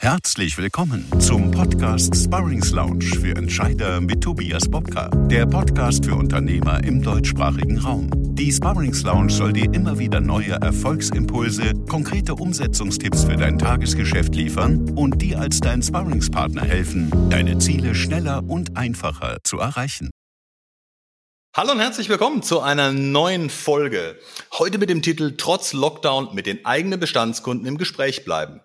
Herzlich willkommen zum Podcast Sparrings Lounge für Entscheider mit Tobias Bobka, der Podcast für Unternehmer im deutschsprachigen Raum. Die Sparrings Lounge soll dir immer wieder neue Erfolgsimpulse, konkrete Umsetzungstipps für dein Tagesgeschäft liefern und dir als dein Sparringspartner helfen, deine Ziele schneller und einfacher zu erreichen. Hallo und herzlich willkommen zu einer neuen Folge. Heute mit dem Titel Trotz Lockdown mit den eigenen Bestandskunden im Gespräch bleiben.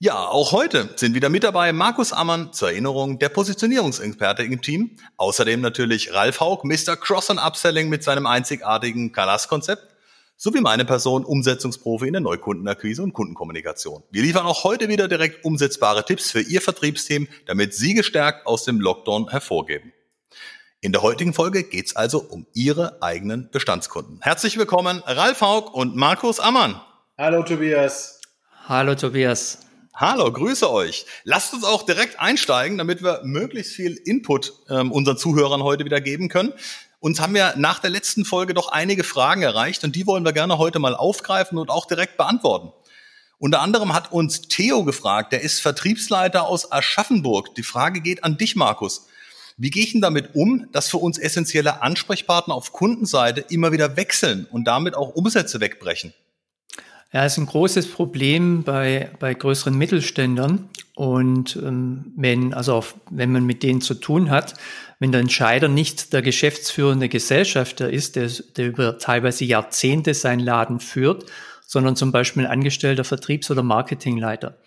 Ja, auch heute sind wieder mit dabei Markus Ammann zur Erinnerung, der Positionierungsexperte im Team. Außerdem natürlich Ralf Haug, Mr. Cross and Upselling mit seinem einzigartigen Kalas-Konzept. Sowie meine Person, Umsetzungsprofi in der Neukundenakquise und Kundenkommunikation. Wir liefern auch heute wieder direkt umsetzbare Tipps für Ihr Vertriebsteam, damit Sie gestärkt aus dem Lockdown hervorgeben. In der heutigen Folge geht's also um Ihre eigenen Bestandskunden. Herzlich willkommen, Ralf Haug und Markus Ammann. Hallo Tobias. Hallo Tobias. Hallo, grüße euch. Lasst uns auch direkt einsteigen, damit wir möglichst viel Input ähm, unseren Zuhörern heute wieder geben können. Uns haben ja nach der letzten Folge doch einige Fragen erreicht und die wollen wir gerne heute mal aufgreifen und auch direkt beantworten. Unter anderem hat uns Theo gefragt, der ist Vertriebsleiter aus Aschaffenburg. Die Frage geht an dich, Markus. Wie gehe ich denn damit um, dass für uns essentielle Ansprechpartner auf Kundenseite immer wieder wechseln und damit auch Umsätze wegbrechen? Ja, ist ein großes Problem bei, bei größeren Mittelständern. Und ähm, wenn, also auf, wenn man mit denen zu tun hat, wenn der Entscheider nicht der geschäftsführende Gesellschafter ist, der, der über teilweise Jahrzehnte seinen Laden führt, sondern zum Beispiel ein angestellter Vertriebs- oder Marketingleiter.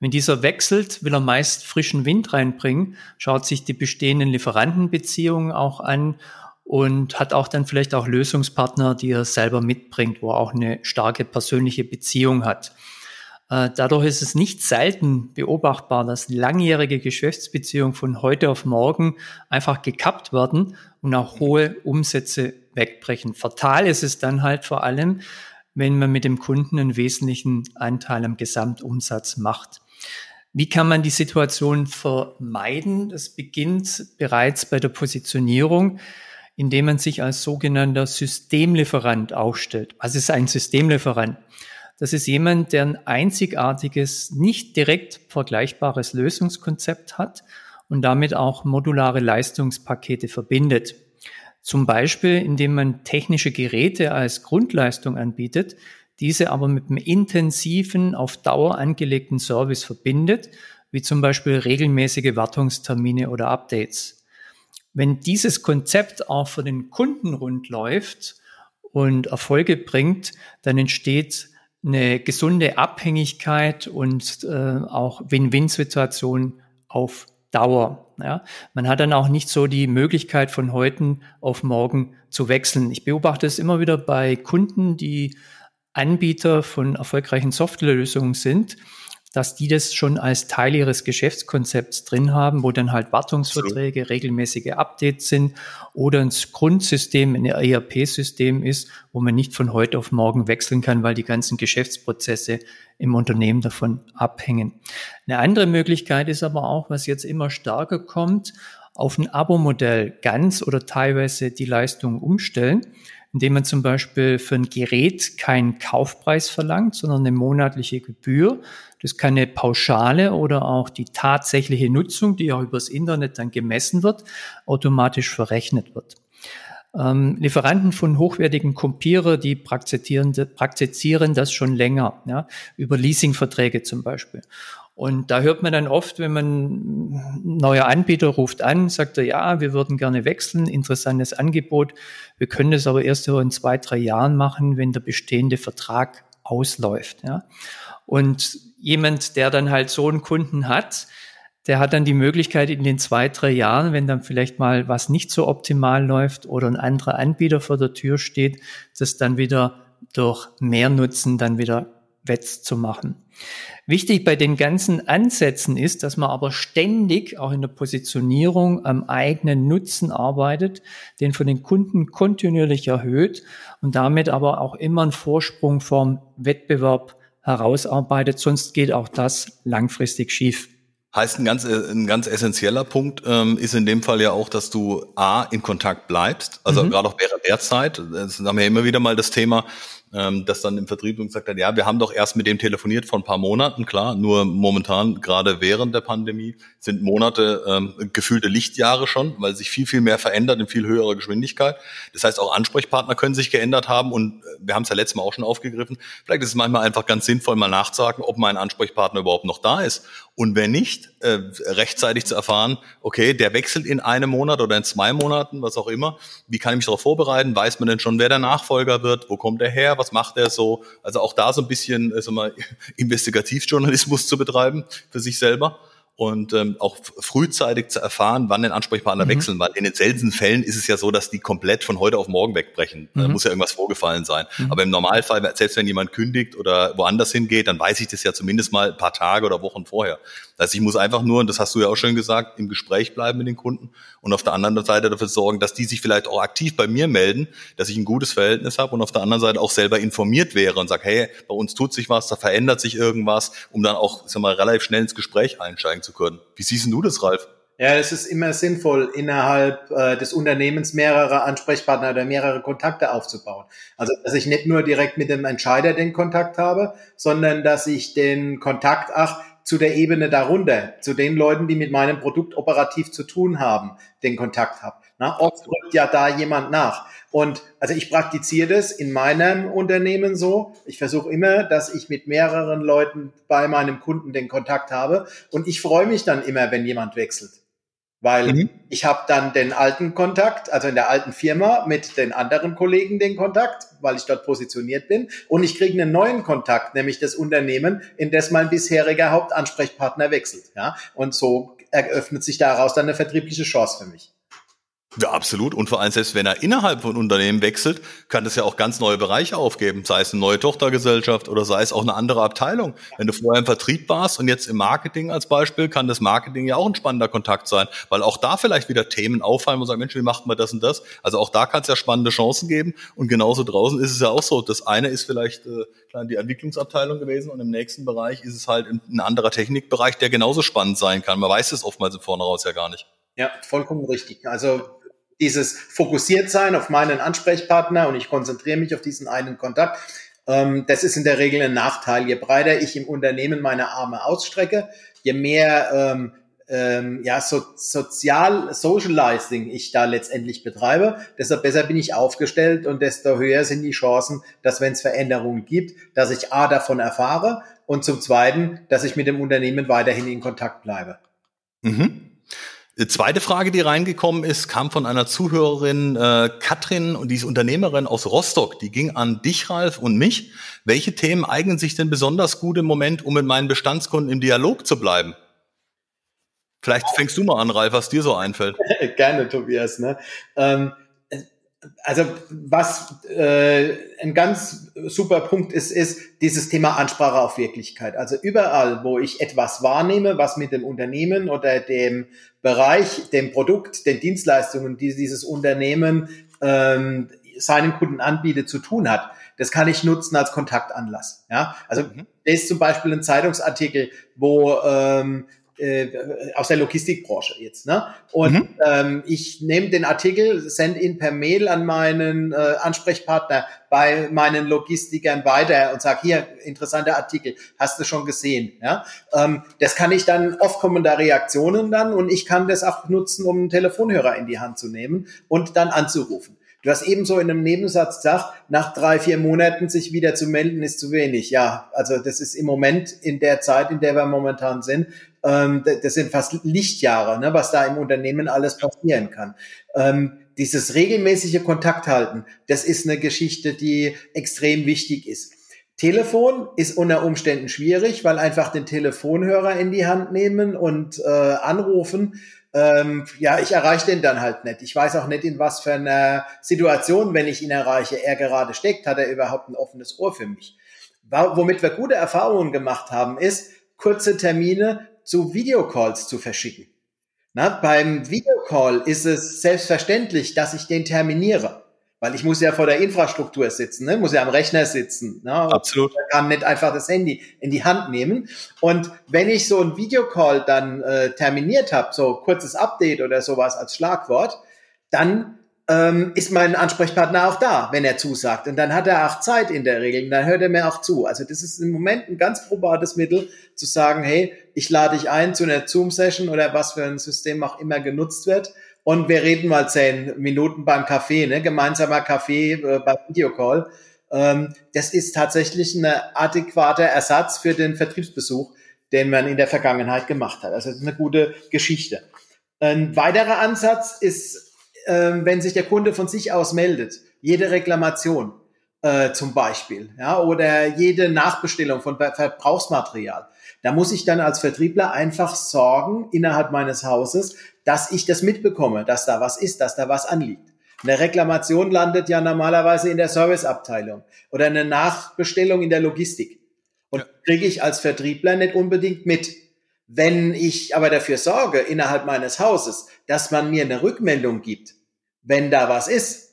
Wenn dieser wechselt, will er meist frischen Wind reinbringen, schaut sich die bestehenden Lieferantenbeziehungen auch an und hat auch dann vielleicht auch Lösungspartner, die er selber mitbringt, wo er auch eine starke persönliche Beziehung hat. Äh, dadurch ist es nicht selten beobachtbar, dass langjährige Geschäftsbeziehungen von heute auf morgen einfach gekappt werden und auch hohe Umsätze wegbrechen. Fatal ist es dann halt vor allem, wenn man mit dem Kunden einen wesentlichen Anteil am Gesamtumsatz macht. Wie kann man die Situation vermeiden? Das beginnt bereits bei der Positionierung indem man sich als sogenannter Systemlieferant aufstellt. Was ist ein Systemlieferant? Das ist jemand, der ein einzigartiges, nicht direkt vergleichbares Lösungskonzept hat und damit auch modulare Leistungspakete verbindet. Zum Beispiel, indem man technische Geräte als Grundleistung anbietet, diese aber mit einem intensiven, auf Dauer angelegten Service verbindet, wie zum Beispiel regelmäßige Wartungstermine oder Updates. Wenn dieses Konzept auch für den Kunden rund läuft und Erfolge bringt, dann entsteht eine gesunde Abhängigkeit und äh, auch Win-Win-Situation auf Dauer. Ja. Man hat dann auch nicht so die Möglichkeit von heute auf morgen zu wechseln. Ich beobachte es immer wieder bei Kunden, die Anbieter von erfolgreichen Softwarelösungen sind dass die das schon als Teil ihres Geschäftskonzepts drin haben, wo dann halt Wartungsverträge, regelmäßige Updates sind oder ein Grundsystem, ein ERP-System ist, wo man nicht von heute auf morgen wechseln kann, weil die ganzen Geschäftsprozesse im Unternehmen davon abhängen. Eine andere Möglichkeit ist aber auch, was jetzt immer stärker kommt, auf ein Abo-Modell ganz oder teilweise die Leistung umstellen indem man zum Beispiel für ein Gerät keinen Kaufpreis verlangt, sondern eine monatliche Gebühr. Das kann eine Pauschale oder auch die tatsächliche Nutzung, die auch übers Internet dann gemessen wird, automatisch verrechnet wird. Ähm, Lieferanten von hochwertigen Kopierer, die praktizieren, praktizieren das schon länger, ja, über Leasingverträge zum Beispiel. Und da hört man dann oft, wenn man neuer Anbieter ruft an, sagt er, ja, wir würden gerne wechseln, interessantes Angebot. Wir können das aber erst in zwei, drei Jahren machen, wenn der bestehende Vertrag ausläuft. Ja. Und jemand, der dann halt so einen Kunden hat, der hat dann die Möglichkeit in den zwei, drei Jahren, wenn dann vielleicht mal was nicht so optimal läuft oder ein anderer Anbieter vor der Tür steht, das dann wieder durch mehr Nutzen dann wieder wettzumachen. Wichtig bei den ganzen Ansätzen ist, dass man aber ständig auch in der Positionierung am eigenen Nutzen arbeitet, den von den Kunden kontinuierlich erhöht und damit aber auch immer einen Vorsprung vom Wettbewerb herausarbeitet, sonst geht auch das langfristig schief. Heißt ein ganz, ein ganz essentieller Punkt ähm, ist in dem Fall ja auch, dass du A in Kontakt bleibst, also mhm. gerade auch während der Zeit, das haben wir immer wieder mal das Thema, ähm, dass dann im Vertrieb gesagt hat, ja, wir haben doch erst mit dem telefoniert vor ein paar Monaten, klar, nur momentan, gerade während der Pandemie, sind Monate ähm, gefühlte Lichtjahre schon, weil sich viel, viel mehr verändert in viel höherer Geschwindigkeit. Das heißt, auch Ansprechpartner können sich geändert haben und äh, wir haben es ja letztes Mal auch schon aufgegriffen. Vielleicht ist es manchmal einfach ganz sinnvoll, mal nachzusagen, ob mein Ansprechpartner überhaupt noch da ist. Und wenn nicht, äh, rechtzeitig zu erfahren, okay, der wechselt in einem Monat oder in zwei Monaten, was auch immer. Wie kann ich mich darauf vorbereiten? Weiß man denn schon, wer der Nachfolger wird? Wo kommt er her? Was macht er so? Also auch da so ein bisschen äh, mal, Investigativjournalismus zu betreiben für sich selber und ähm, auch frühzeitig zu erfahren, wann den Ansprechpartner mhm. wechseln, weil in den seltensten Fällen ist es ja so, dass die komplett von heute auf morgen wegbrechen. Mhm. Da muss ja irgendwas vorgefallen sein. Mhm. Aber im Normalfall, selbst wenn jemand kündigt oder woanders hingeht, dann weiß ich das ja zumindest mal ein paar Tage oder Wochen vorher. Das heißt, ich muss einfach nur, und das hast du ja auch schon gesagt, im Gespräch bleiben mit den Kunden und auf der anderen Seite dafür sorgen, dass die sich vielleicht auch aktiv bei mir melden, dass ich ein gutes Verhältnis habe und auf der anderen Seite auch selber informiert wäre und sage, hey, bei uns tut sich was, da verändert sich irgendwas, um dann auch, sag mal, relativ schnell ins Gespräch einsteigen zu können. Wie siehst du das, Ralf? Ja, es ist immer sinnvoll, innerhalb äh, des Unternehmens mehrere Ansprechpartner oder mehrere Kontakte aufzubauen. Also, dass ich nicht nur direkt mit dem Entscheider den Kontakt habe, sondern dass ich den Kontakt, ach, zu der Ebene darunter, zu den Leuten, die mit meinem Produkt operativ zu tun haben, den Kontakt habe. Na, oft rückt ja da jemand nach. Und also ich praktiziere das in meinem Unternehmen so. Ich versuche immer, dass ich mit mehreren Leuten bei meinem Kunden den Kontakt habe. Und ich freue mich dann immer, wenn jemand wechselt weil mhm. ich habe dann den alten Kontakt, also in der alten Firma mit den anderen Kollegen den Kontakt, weil ich dort positioniert bin und ich kriege einen neuen Kontakt, nämlich das Unternehmen, in das mein bisheriger Hauptansprechpartner wechselt, ja? Und so eröffnet sich daraus dann eine vertriebliche Chance für mich. Ja, absolut. Und vor allem selbst wenn er innerhalb von Unternehmen wechselt, kann das ja auch ganz neue Bereiche aufgeben. Sei es eine neue Tochtergesellschaft oder sei es auch eine andere Abteilung. Wenn du vorher im Vertrieb warst und jetzt im Marketing als Beispiel, kann das Marketing ja auch ein spannender Kontakt sein, weil auch da vielleicht wieder Themen auffallen und sagen, Mensch, wie macht man das und das? Also auch da kann es ja spannende Chancen geben. Und genauso draußen ist es ja auch so. Das eine ist vielleicht äh, die Entwicklungsabteilung gewesen und im nächsten Bereich ist es halt ein anderer Technikbereich, der genauso spannend sein kann. Man weiß es oftmals im Vornherein ja gar nicht. Ja, vollkommen richtig. Also dieses fokussiert sein auf meinen Ansprechpartner und ich konzentriere mich auf diesen einen Kontakt. Ähm, das ist in der Regel ein Nachteil. Je breiter ich im Unternehmen meine Arme ausstrecke, je mehr ähm, ähm, ja, so, sozial Socializing ich da letztendlich betreibe, desto besser bin ich aufgestellt und desto höher sind die Chancen, dass wenn es Veränderungen gibt, dass ich A davon erfahre und zum Zweiten, dass ich mit dem Unternehmen weiterhin in Kontakt bleibe. Mhm. Die zweite Frage, die reingekommen ist, kam von einer Zuhörerin, äh, Katrin, und die ist Unternehmerin aus Rostock. Die ging an dich, Ralf, und mich. Welche Themen eignen sich denn besonders gut im Moment, um mit meinen Bestandskunden im Dialog zu bleiben? Vielleicht fängst du mal an, Ralf, was dir so einfällt. Gerne, Tobias. Ne? Ähm, also was äh, ein ganz super Punkt ist, ist dieses Thema Ansprache auf Wirklichkeit. Also überall, wo ich etwas wahrnehme, was mit dem Unternehmen oder dem Bereich, dem Produkt, den Dienstleistungen, die dieses Unternehmen ähm, seinen Kunden anbietet, zu tun hat, das kann ich nutzen als Kontaktanlass. Ja, also mhm. das ist zum Beispiel ein Zeitungsartikel, wo ähm, äh, aus der Logistikbranche jetzt. Ne? Und mhm. ähm, ich nehme den Artikel, sende ihn per Mail an meinen äh, Ansprechpartner bei meinen Logistikern weiter und sage, hier, interessanter Artikel, hast du schon gesehen. Ja? Ähm, das kann ich dann, oft kommen da Reaktionen dann und ich kann das auch nutzen, um einen Telefonhörer in die Hand zu nehmen und dann anzurufen. Du hast ebenso in einem Nebensatz gesagt, nach drei, vier Monaten sich wieder zu melden, ist zu wenig. Ja, also das ist im Moment in der Zeit, in der wir momentan sind, ähm, das sind fast Lichtjahre, ne, was da im Unternehmen alles passieren kann. Ähm, dieses regelmäßige Kontakt halten, das ist eine Geschichte, die extrem wichtig ist. Telefon ist unter Umständen schwierig, weil einfach den Telefonhörer in die Hand nehmen und äh, anrufen ähm, ja, ich erreiche den dann halt nicht. Ich weiß auch nicht, in was für einer Situation, wenn ich ihn erreiche, er gerade steckt, hat er überhaupt ein offenes Ohr für mich. Womit wir gute Erfahrungen gemacht haben, ist, kurze Termine zu Videocalls zu verschicken. Na, beim Videocall ist es selbstverständlich, dass ich den terminiere. Weil ich muss ja vor der Infrastruktur sitzen, ne? muss ja am Rechner sitzen. Ne? Absolut. Ich kann nicht einfach das Handy in die Hand nehmen. Und wenn ich so ein Videocall dann äh, terminiert habe, so kurzes Update oder sowas als Schlagwort, dann ähm, ist mein Ansprechpartner auch da, wenn er zusagt. Und dann hat er auch Zeit in der Regel und dann hört er mir auch zu. Also das ist im Moment ein ganz probates Mittel, zu sagen, hey, ich lade dich ein zu einer Zoom-Session oder was für ein System auch immer genutzt wird. Und wir reden mal zehn Minuten beim Kaffee, ne? gemeinsamer Kaffee äh, beim Videocall. Ähm, das ist tatsächlich ein adäquater Ersatz für den Vertriebsbesuch, den man in der Vergangenheit gemacht hat. Also das ist eine gute Geschichte. Ein weiterer Ansatz ist äh, wenn sich der Kunde von sich aus meldet, jede Reklamation äh, zum Beispiel, ja, oder jede Nachbestellung von Verbrauchsmaterial, da muss ich dann als Vertriebler einfach sorgen innerhalb meines Hauses, dass ich das mitbekomme, dass da was ist, dass da was anliegt. Eine Reklamation landet ja normalerweise in der Serviceabteilung oder eine Nachbestellung in der Logistik. Und kriege ich als Vertriebler nicht unbedingt mit. Wenn ich aber dafür sorge, innerhalb meines Hauses, dass man mir eine Rückmeldung gibt, wenn da was ist,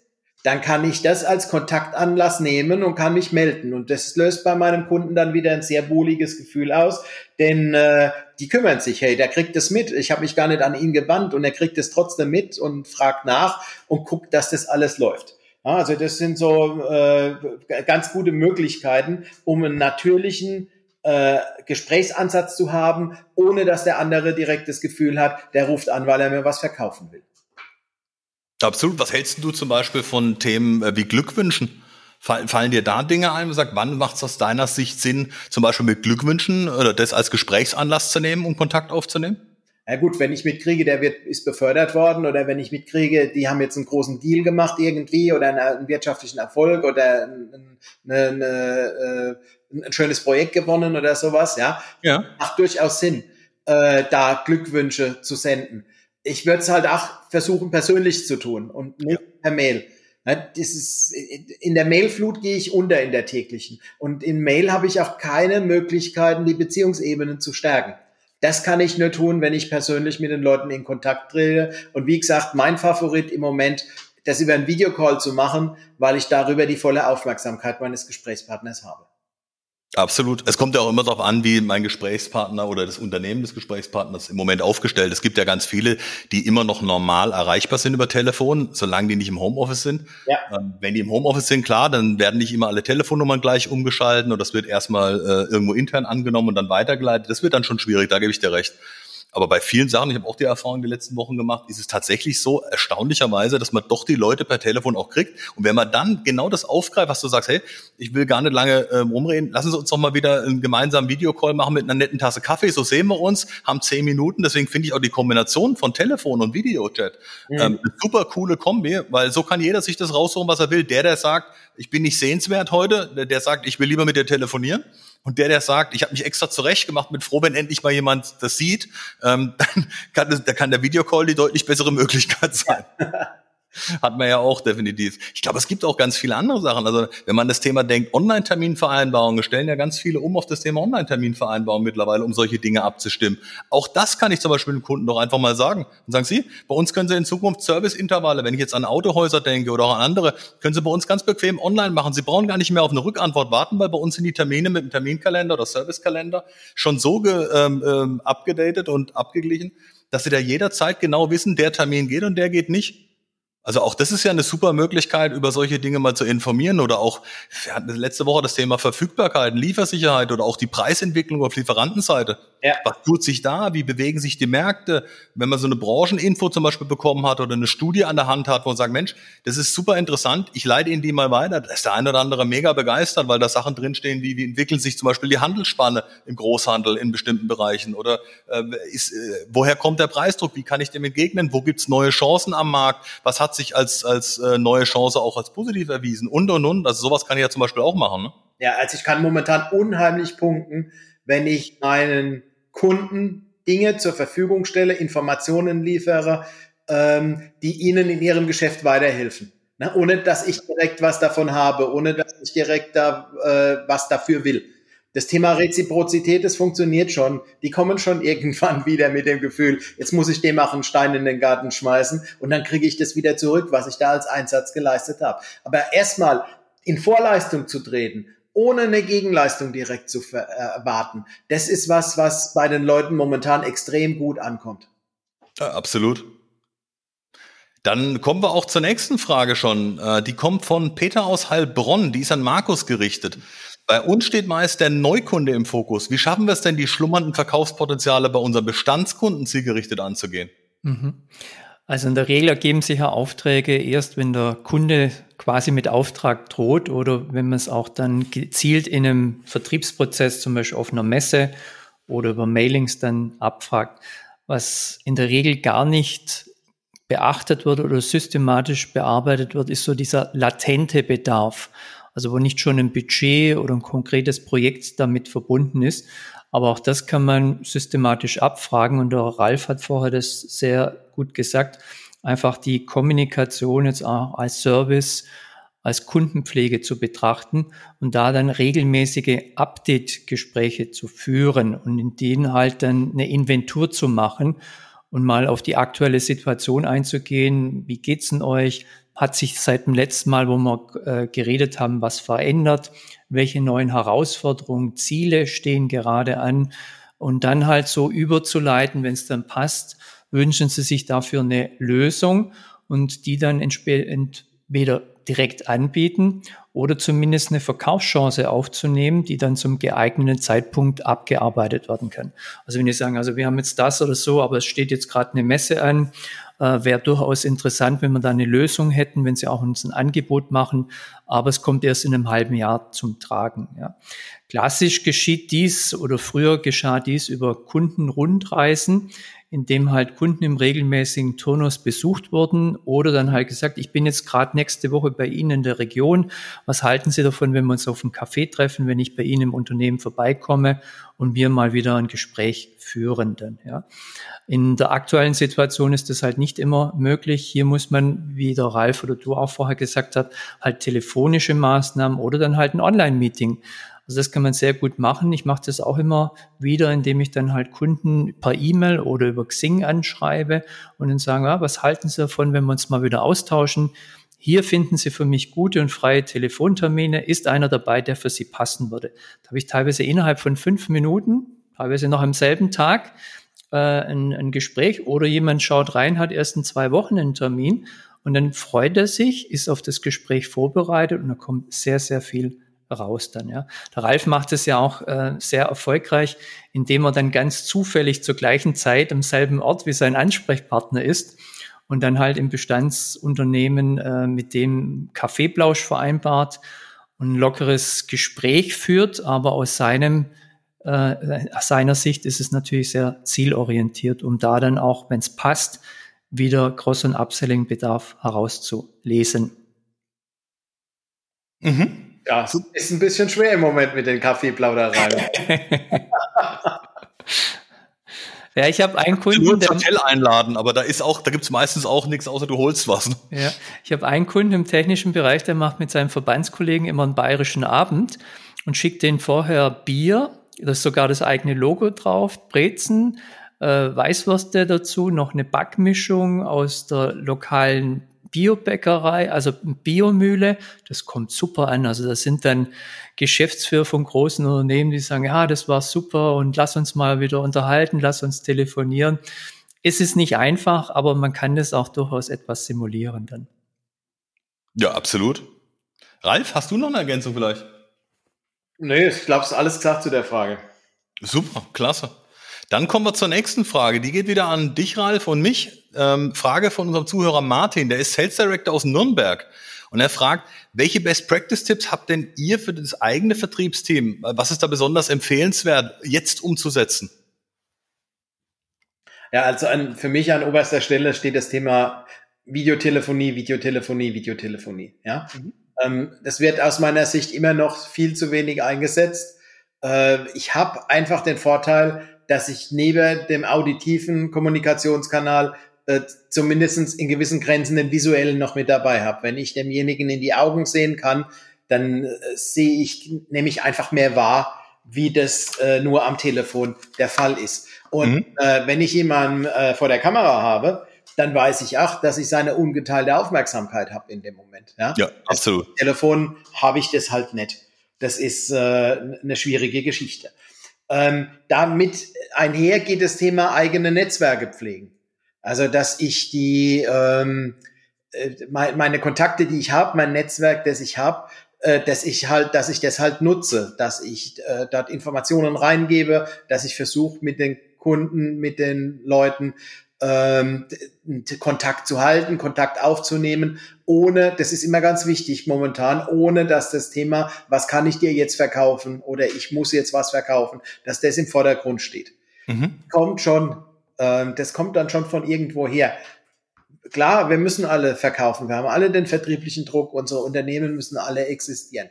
dann kann ich das als Kontaktanlass nehmen und kann mich melden. Und das löst bei meinem Kunden dann wieder ein sehr wohliges Gefühl aus, denn äh, die kümmern sich, hey, der kriegt es mit. Ich habe mich gar nicht an ihn gewandt und er kriegt es trotzdem mit und fragt nach und guckt, dass das alles läuft. Ja, also das sind so äh, ganz gute Möglichkeiten, um einen natürlichen äh, Gesprächsansatz zu haben, ohne dass der andere direkt das Gefühl hat, der ruft an, weil er mir was verkaufen will. Absolut. Was hältst du zum Beispiel von Themen äh, wie Glückwünschen? Fallen dir da Dinge ein, wo sagt, wann macht es aus deiner Sicht Sinn, zum Beispiel mit Glückwünschen oder das als Gesprächsanlass zu nehmen, um Kontakt aufzunehmen? Ja gut, wenn ich mitkriege, der wird, ist befördert worden oder wenn ich mitkriege, die haben jetzt einen großen Deal gemacht irgendwie oder einen, wirtschaftlichen Erfolg oder eine, eine, äh, ein schönes Projekt gewonnen oder sowas, ja, ja. macht durchaus Sinn, äh, da Glückwünsche zu senden. Ich würde es halt auch versuchen, persönlich zu tun und nicht ja. per Mail. Ja, das ist, in der Mailflut gehe ich unter in der täglichen. Und in Mail habe ich auch keine Möglichkeiten, die Beziehungsebenen zu stärken. Das kann ich nur tun, wenn ich persönlich mit den Leuten in Kontakt trete. Und wie gesagt, mein Favorit im Moment, das über einen Videocall zu machen, weil ich darüber die volle Aufmerksamkeit meines Gesprächspartners habe. Absolut. Es kommt ja auch immer darauf an, wie mein Gesprächspartner oder das Unternehmen des Gesprächspartners im Moment aufgestellt ist. Es gibt ja ganz viele, die immer noch normal erreichbar sind über Telefon, solange die nicht im Homeoffice sind. Ja. Ähm, wenn die im Homeoffice sind, klar, dann werden nicht immer alle Telefonnummern gleich umgeschalten und das wird erstmal äh, irgendwo intern angenommen und dann weitergeleitet. Das wird dann schon schwierig, da gebe ich dir recht. Aber bei vielen Sachen, ich habe auch die Erfahrung die letzten Wochen gemacht, ist es tatsächlich so erstaunlicherweise, dass man doch die Leute per Telefon auch kriegt. Und wenn man dann genau das aufgreift, was du sagst, hey, ich will gar nicht lange ähm, rumreden, lassen Sie uns doch mal wieder einen gemeinsamen Videocall machen mit einer netten Tasse Kaffee, so sehen wir uns, haben zehn Minuten. Deswegen finde ich auch die Kombination von Telefon und Videochat mhm. ähm, eine super coole Kombi, weil so kann jeder sich das raussuchen, was er will. Der, der sagt, ich bin nicht sehenswert heute, der, der sagt, ich will lieber mit dir telefonieren. Und der, der sagt, ich habe mich extra zurecht gemacht, mit froh, wenn endlich mal jemand das sieht, ähm, dann kann, das, da kann der Videocall die deutlich bessere Möglichkeit sein. Hat man ja auch definitiv. Ich glaube, es gibt auch ganz viele andere Sachen. Also wenn man das Thema denkt, Online-Terminvereinbarungen, stellen ja ganz viele um auf das Thema Online-Terminvereinbarungen mittlerweile, um solche Dinge abzustimmen. Auch das kann ich zum Beispiel dem Kunden doch einfach mal sagen. Und sagen Sie, bei uns können Sie in Zukunft Serviceintervalle, wenn ich jetzt an Autohäuser denke oder auch an andere, können Sie bei uns ganz bequem online machen. Sie brauchen gar nicht mehr auf eine Rückantwort warten, weil bei uns sind die Termine mit dem Terminkalender oder Servicekalender schon so ähm, ähm, abgedatet und abgeglichen, dass Sie da jederzeit genau wissen, der Termin geht und der geht nicht. Also auch das ist ja eine super Möglichkeit, über solche Dinge mal zu informieren oder auch, wir hatten letzte Woche das Thema Verfügbarkeit, Liefersicherheit oder auch die Preisentwicklung auf Lieferantenseite. Ja. Was tut sich da? Wie bewegen sich die Märkte? Wenn man so eine Brancheninfo zum Beispiel bekommen hat oder eine Studie an der Hand hat, wo man sagt, Mensch, das ist super interessant, ich leite Ihnen die mal weiter. Da ist der eine oder andere mega begeistert, weil da Sachen drinstehen, wie, wie entwickeln sich zum Beispiel die Handelsspanne im Großhandel in bestimmten Bereichen oder äh, ist, äh, woher kommt der Preisdruck? Wie kann ich dem entgegnen? Wo gibt's neue Chancen am Markt? Was hat hat sich als, als äh, neue Chance auch als positiv erwiesen und und und. Also sowas kann ich ja zum Beispiel auch machen. Ne? Ja, also ich kann momentan unheimlich punkten, wenn ich meinen Kunden Dinge zur Verfügung stelle, Informationen liefere, ähm, die ihnen in ihrem Geschäft weiterhelfen. Ne? Ohne dass ich direkt was davon habe, ohne dass ich direkt da äh, was dafür will das Thema Reziprozität, das funktioniert schon. Die kommen schon irgendwann wieder mit dem Gefühl, jetzt muss ich dem auch einen Stein in den Garten schmeißen und dann kriege ich das wieder zurück, was ich da als Einsatz geleistet habe. Aber erstmal in Vorleistung zu treten, ohne eine Gegenleistung direkt zu erwarten, das ist was, was bei den Leuten momentan extrem gut ankommt. Ja, absolut. Dann kommen wir auch zur nächsten Frage schon. Äh, die kommt von Peter aus Heilbronn, die ist an Markus gerichtet. Bei uns steht meist der Neukunde im Fokus. Wie schaffen wir es denn, die schlummernden Verkaufspotenziale bei unseren Bestandskunden zielgerichtet anzugehen? Mhm. Also in der Regel ergeben sich ja Aufträge erst, wenn der Kunde quasi mit Auftrag droht oder wenn man es auch dann gezielt in einem Vertriebsprozess, zum Beispiel auf einer Messe oder über Mailings dann abfragt. Was in der Regel gar nicht beachtet wird oder systematisch bearbeitet wird, ist so dieser latente Bedarf. Also wo nicht schon ein Budget oder ein konkretes Projekt damit verbunden ist. Aber auch das kann man systematisch abfragen und der Ralf hat vorher das sehr gut gesagt. Einfach die Kommunikation jetzt auch als Service, als Kundenpflege zu betrachten und da dann regelmäßige Update-Gespräche zu führen und in denen halt dann eine Inventur zu machen und mal auf die aktuelle Situation einzugehen. Wie geht's denn euch? Hat sich seit dem letzten Mal, wo wir äh, geredet haben, was verändert? Welche neuen Herausforderungen, Ziele stehen gerade an? Und dann halt so überzuleiten, wenn es dann passt, wünschen Sie sich dafür eine Lösung und die dann entweder direkt anbieten oder zumindest eine Verkaufschance aufzunehmen, die dann zum geeigneten Zeitpunkt abgearbeitet werden kann. Also wenn die sagen, also wir haben jetzt das oder so, aber es steht jetzt gerade eine Messe an, äh, wäre durchaus interessant, wenn wir da eine Lösung hätten, wenn sie auch uns ein Angebot machen, aber es kommt erst in einem halben Jahr zum Tragen. Ja. Klassisch geschieht dies oder früher geschah dies über Kundenrundreisen, in dem halt Kunden im regelmäßigen Turnus besucht wurden oder dann halt gesagt, ich bin jetzt gerade nächste Woche bei Ihnen in der Region. Was halten Sie davon, wenn wir uns auf einen Café treffen, wenn ich bei Ihnen im Unternehmen vorbeikomme und wir mal wieder ein Gespräch führen dann, ja. In der aktuellen Situation ist das halt nicht immer möglich. Hier muss man, wie der Ralf oder du auch vorher gesagt hast, halt telefonische Maßnahmen oder dann halt ein Online-Meeting also das kann man sehr gut machen. Ich mache das auch immer wieder, indem ich dann halt Kunden per E-Mail oder über Xing anschreibe und dann sagen, ah, was halten Sie davon, wenn wir uns mal wieder austauschen? Hier finden Sie für mich gute und freie Telefontermine. Ist einer dabei, der für Sie passen würde? Da habe ich teilweise innerhalb von fünf Minuten, teilweise noch am selben Tag, äh, ein, ein Gespräch oder jemand schaut rein, hat erst in zwei Wochen einen Termin und dann freut er sich, ist auf das Gespräch vorbereitet und da kommt sehr, sehr viel raus dann. Ja. Der Ralf macht es ja auch äh, sehr erfolgreich, indem er dann ganz zufällig zur gleichen Zeit am selben Ort wie sein Ansprechpartner ist und dann halt im Bestandsunternehmen äh, mit dem Kaffeeblausch vereinbart und ein lockeres Gespräch führt, aber aus seinem äh, seiner Sicht ist es natürlich sehr zielorientiert, um da dann auch, wenn es passt, wieder Cross- und Upselling-Bedarf herauszulesen. Mhm. Ja, ist ein bisschen schwer im Moment mit den Kaffeeplaudereien. ja, ich habe einen Kunden. Nur ins Hotel einladen, aber da ist auch, da gibt's meistens auch nichts, außer du holst was. Ne? Ja, ich habe einen Kunden im technischen Bereich, der macht mit seinem Verbandskollegen immer einen bayerischen Abend und schickt den vorher Bier, da ist sogar das eigene Logo drauf, Brezen, äh, Weißwürste dazu, noch eine Backmischung aus der lokalen Biobäckerei, also Biomühle, das kommt super an. Also das sind dann Geschäftsführer von großen Unternehmen, die sagen, ja, das war super und lass uns mal wieder unterhalten, lass uns telefonieren. Es ist nicht einfach, aber man kann das auch durchaus etwas simulieren dann. Ja, absolut. Ralf, hast du noch eine Ergänzung vielleicht? Nee, ich glaube, es ist alles gesagt zu der Frage. Super, klasse. Dann kommen wir zur nächsten Frage. Die geht wieder an dich, Ralf, und mich. Ähm, Frage von unserem Zuhörer Martin, der ist Sales Director aus Nürnberg. Und er fragt, welche Best Practice Tipps habt denn ihr für das eigene Vertriebsteam? Was ist da besonders empfehlenswert, jetzt umzusetzen? Ja, also an, für mich an oberster Stelle steht das Thema Videotelefonie, Videotelefonie, Videotelefonie. Ja, mhm. ähm, das wird aus meiner Sicht immer noch viel zu wenig eingesetzt. Äh, ich habe einfach den Vorteil, dass ich neben dem auditiven Kommunikationskanal äh, zumindest in gewissen Grenzen den visuellen noch mit dabei habe. Wenn ich demjenigen in die Augen sehen kann, dann äh, sehe ich nämlich einfach mehr wahr, wie das äh, nur am Telefon der Fall ist. Und mhm. äh, wenn ich jemanden äh, vor der Kamera habe, dann weiß ich auch, dass ich seine ungeteilte Aufmerksamkeit habe in dem Moment. Ja, ja absolut. Das Telefon habe ich das halt nicht. Das ist äh, eine schwierige Geschichte. Ähm, damit einher geht das Thema eigene Netzwerke pflegen. Also, dass ich die, ähm, äh, meine Kontakte, die ich habe, mein Netzwerk, das ich habe, äh, dass ich halt, dass ich das halt nutze, dass ich äh, dort Informationen reingebe, dass ich versuche mit den Kunden, mit den Leuten ähm, Kontakt zu halten, Kontakt aufzunehmen, ohne, das ist immer ganz wichtig momentan, ohne dass das Thema, was kann ich dir jetzt verkaufen oder ich muss jetzt was verkaufen, dass das im Vordergrund steht. Mhm. Kommt schon, ähm, das kommt dann schon von irgendwo her klar, wir müssen alle verkaufen. Wir haben alle den vertrieblichen Druck. Unsere Unternehmen müssen alle existieren.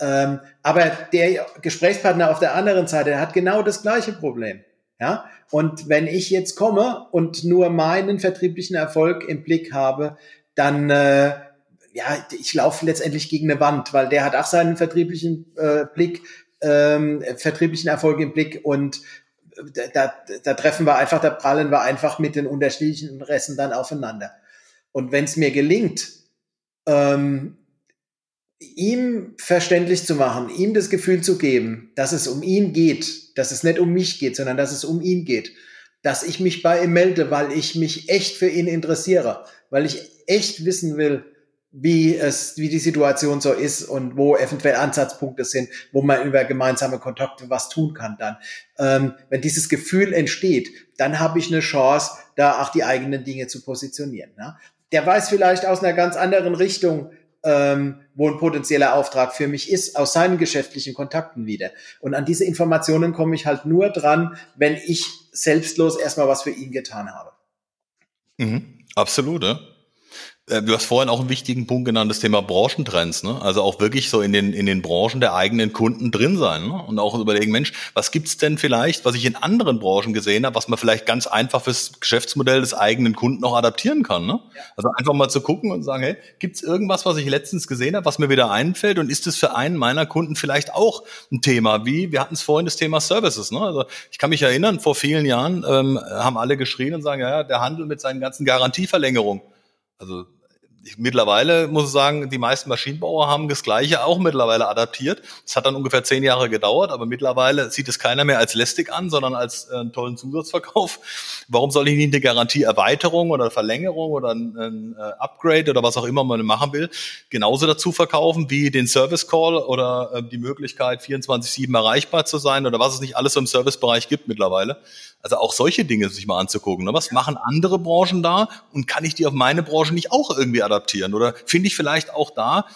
Ähm, aber der Gesprächspartner auf der anderen Seite hat genau das gleiche Problem. Ja, und wenn ich jetzt komme und nur meinen vertrieblichen Erfolg im Blick habe, dann äh, ja, ich laufe letztendlich gegen eine Wand, weil der hat auch seinen vertrieblichen äh, Blick, ähm, vertrieblichen Erfolg im Blick und da, da treffen wir einfach, da prallen wir einfach mit den unterschiedlichen Interessen dann aufeinander. Und wenn es mir gelingt, ähm, ihm verständlich zu machen, ihm das Gefühl zu geben, dass es um ihn geht, dass es nicht um mich geht, sondern dass es um ihn geht, dass ich mich bei ihm melde, weil ich mich echt für ihn interessiere, weil ich echt wissen will, wie es, wie die Situation so ist und wo eventuell Ansatzpunkte sind, wo man über gemeinsame Kontakte was tun kann dann. Ähm, wenn dieses Gefühl entsteht, dann habe ich eine Chance, da auch die eigenen Dinge zu positionieren. Ne? Der weiß vielleicht aus einer ganz anderen Richtung, ähm, wo ein potenzieller Auftrag für mich ist, aus seinen geschäftlichen Kontakten wieder. Und an diese Informationen komme ich halt nur dran, wenn ich selbstlos erstmal was für ihn getan habe. Mhm, absolut, ja. Äh, du hast vorhin auch einen wichtigen Punkt genannt, das Thema Branchentrends. Ne? Also auch wirklich so in den, in den Branchen der eigenen Kunden drin sein. Ne? Und auch überlegen, Mensch, was gibt's denn vielleicht, was ich in anderen Branchen gesehen habe, was man vielleicht ganz einfach fürs Geschäftsmodell des eigenen Kunden auch adaptieren kann. Ne? Ja. Also einfach mal zu gucken und sagen, hey, gibt's irgendwas, was ich letztens gesehen habe, was mir wieder einfällt und ist es für einen meiner Kunden vielleicht auch ein Thema? Wie, wir hatten es vorhin das Thema Services. Ne? Also ich kann mich erinnern, vor vielen Jahren ähm, haben alle geschrien und sagen, ja, ja, der Handel mit seinen ganzen Garantieverlängerungen. Also mittlerweile muss ich sagen, die meisten Maschinenbauer haben das Gleiche auch mittlerweile adaptiert. Es hat dann ungefähr zehn Jahre gedauert, aber mittlerweile sieht es keiner mehr als lästig an, sondern als äh, einen tollen Zusatzverkauf. Warum soll ich nicht eine Garantieerweiterung oder Verlängerung oder ein, ein äh, Upgrade oder was auch immer man machen will, genauso dazu verkaufen wie den Service Call oder äh, die Möglichkeit 24/7 erreichbar zu sein oder was es nicht alles so im Servicebereich gibt mittlerweile. Also auch solche Dinge sich mal anzugucken. Ne? Was machen andere Branchen da und kann ich die auf meine Branche nicht auch irgendwie adaptieren? Oder? Finde ich vielleicht auch da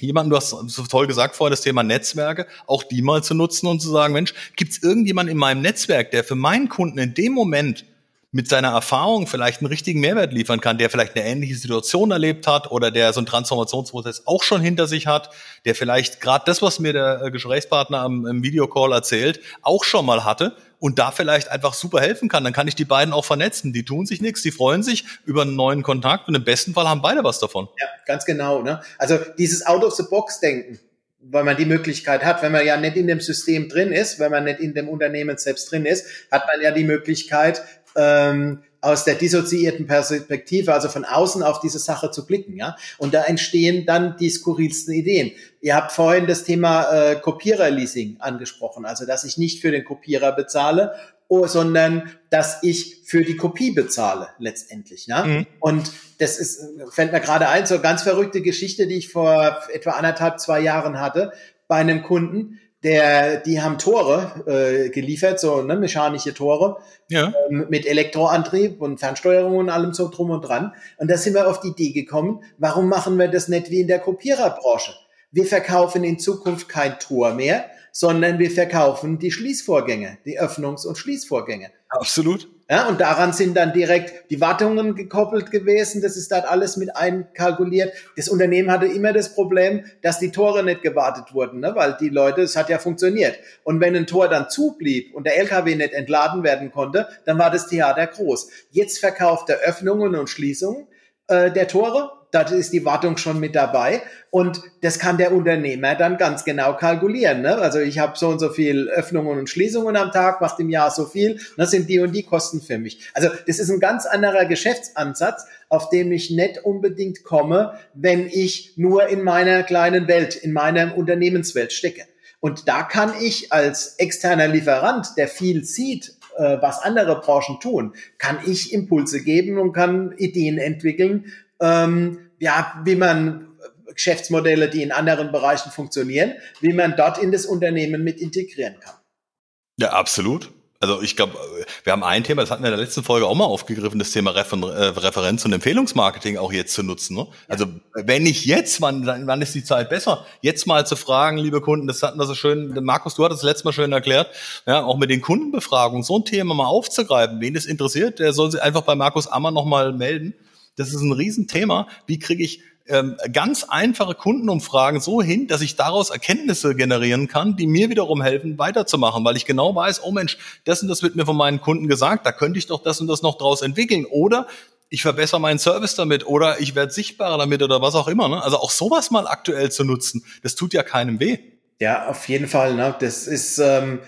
jemanden, du hast so toll gesagt vorher, das Thema Netzwerke, auch die mal zu nutzen und zu sagen, Mensch, gibt es irgendjemanden in meinem Netzwerk, der für meinen Kunden in dem Moment mit seiner Erfahrung vielleicht einen richtigen Mehrwert liefern kann, der vielleicht eine ähnliche Situation erlebt hat oder der so einen Transformationsprozess auch schon hinter sich hat, der vielleicht gerade das, was mir der äh, Gesprächspartner am, im Videocall erzählt, auch schon mal hatte und da vielleicht einfach super helfen kann. Dann kann ich die beiden auch vernetzen. Die tun sich nichts, die freuen sich über einen neuen Kontakt und im besten Fall haben beide was davon. Ja, ganz genau. Ne? Also dieses Out-of-the-Box-Denken, weil man die Möglichkeit hat, wenn man ja nicht in dem System drin ist, wenn man nicht in dem Unternehmen selbst drin ist, hat man ja die Möglichkeit, ähm, aus der dissoziierten Perspektive, also von außen auf diese Sache zu blicken, ja. Und da entstehen dann die skurrilsten Ideen. Ihr habt vorhin das Thema äh, Kopiererleasing angesprochen, also dass ich nicht für den Kopierer bezahle, oh, sondern dass ich für die Kopie bezahle letztendlich. Ja? Mhm. Und das ist, fällt mir gerade ein, so eine ganz verrückte Geschichte, die ich vor etwa anderthalb, zwei Jahren hatte bei einem Kunden der, die haben Tore äh, geliefert, so ne, mechanische Tore ja. ähm, mit Elektroantrieb und Fernsteuerung und allem so drum und dran. Und da sind wir auf die Idee gekommen, warum machen wir das nicht wie in der Kopiererbranche? Wir verkaufen in Zukunft kein Tor mehr, sondern wir verkaufen die Schließvorgänge, die Öffnungs- und Schließvorgänge. Absolut. Ja, und daran sind dann direkt die Wartungen gekoppelt gewesen. Das ist dann alles mit einkalkuliert. Das Unternehmen hatte immer das Problem, dass die Tore nicht gewartet wurden, ne? weil die Leute, es hat ja funktioniert. Und wenn ein Tor dann zublieb und der LKW nicht entladen werden konnte, dann war das Theater groß. Jetzt verkauft er Öffnungen und Schließungen äh, der Tore da ist die Wartung schon mit dabei und das kann der Unternehmer dann ganz genau kalkulieren. Ne? Also ich habe so und so viel Öffnungen und Schließungen am Tag, macht im Jahr so viel, das sind die und die Kosten für mich. Also das ist ein ganz anderer Geschäftsansatz, auf dem ich nicht unbedingt komme, wenn ich nur in meiner kleinen Welt, in meiner Unternehmenswelt stecke. Und da kann ich als externer Lieferant, der viel sieht, äh, was andere Branchen tun, kann ich Impulse geben und kann Ideen entwickeln, ähm, ja, wie man Geschäftsmodelle, die in anderen Bereichen funktionieren, wie man dort in das Unternehmen mit integrieren kann. Ja, absolut. Also ich glaube, wir haben ein Thema, das hatten wir in der letzten Folge auch mal aufgegriffen, das Thema Refer äh, Referenz- und Empfehlungsmarketing auch jetzt zu nutzen. Ne? Also wenn nicht jetzt, wann, wann ist die Zeit besser? Jetzt mal zu fragen, liebe Kunden, das hatten wir so schön, Markus, du hattest das letzte Mal schön erklärt, ja, auch mit den Kundenbefragungen so ein Thema mal aufzugreifen. Wen das interessiert, der soll sich einfach bei Markus Ammer nochmal melden. Das ist ein Riesenthema. Wie kriege ich ähm, ganz einfache Kundenumfragen so hin, dass ich daraus Erkenntnisse generieren kann, die mir wiederum helfen, weiterzumachen, weil ich genau weiß, oh Mensch, das und das wird mir von meinen Kunden gesagt, da könnte ich doch das und das noch draus entwickeln. Oder ich verbessere meinen Service damit oder ich werde sichtbarer damit oder was auch immer. Ne? Also auch sowas mal aktuell zu nutzen, das tut ja keinem weh. Ja, auf jeden Fall. Ne? Das ist, ähm,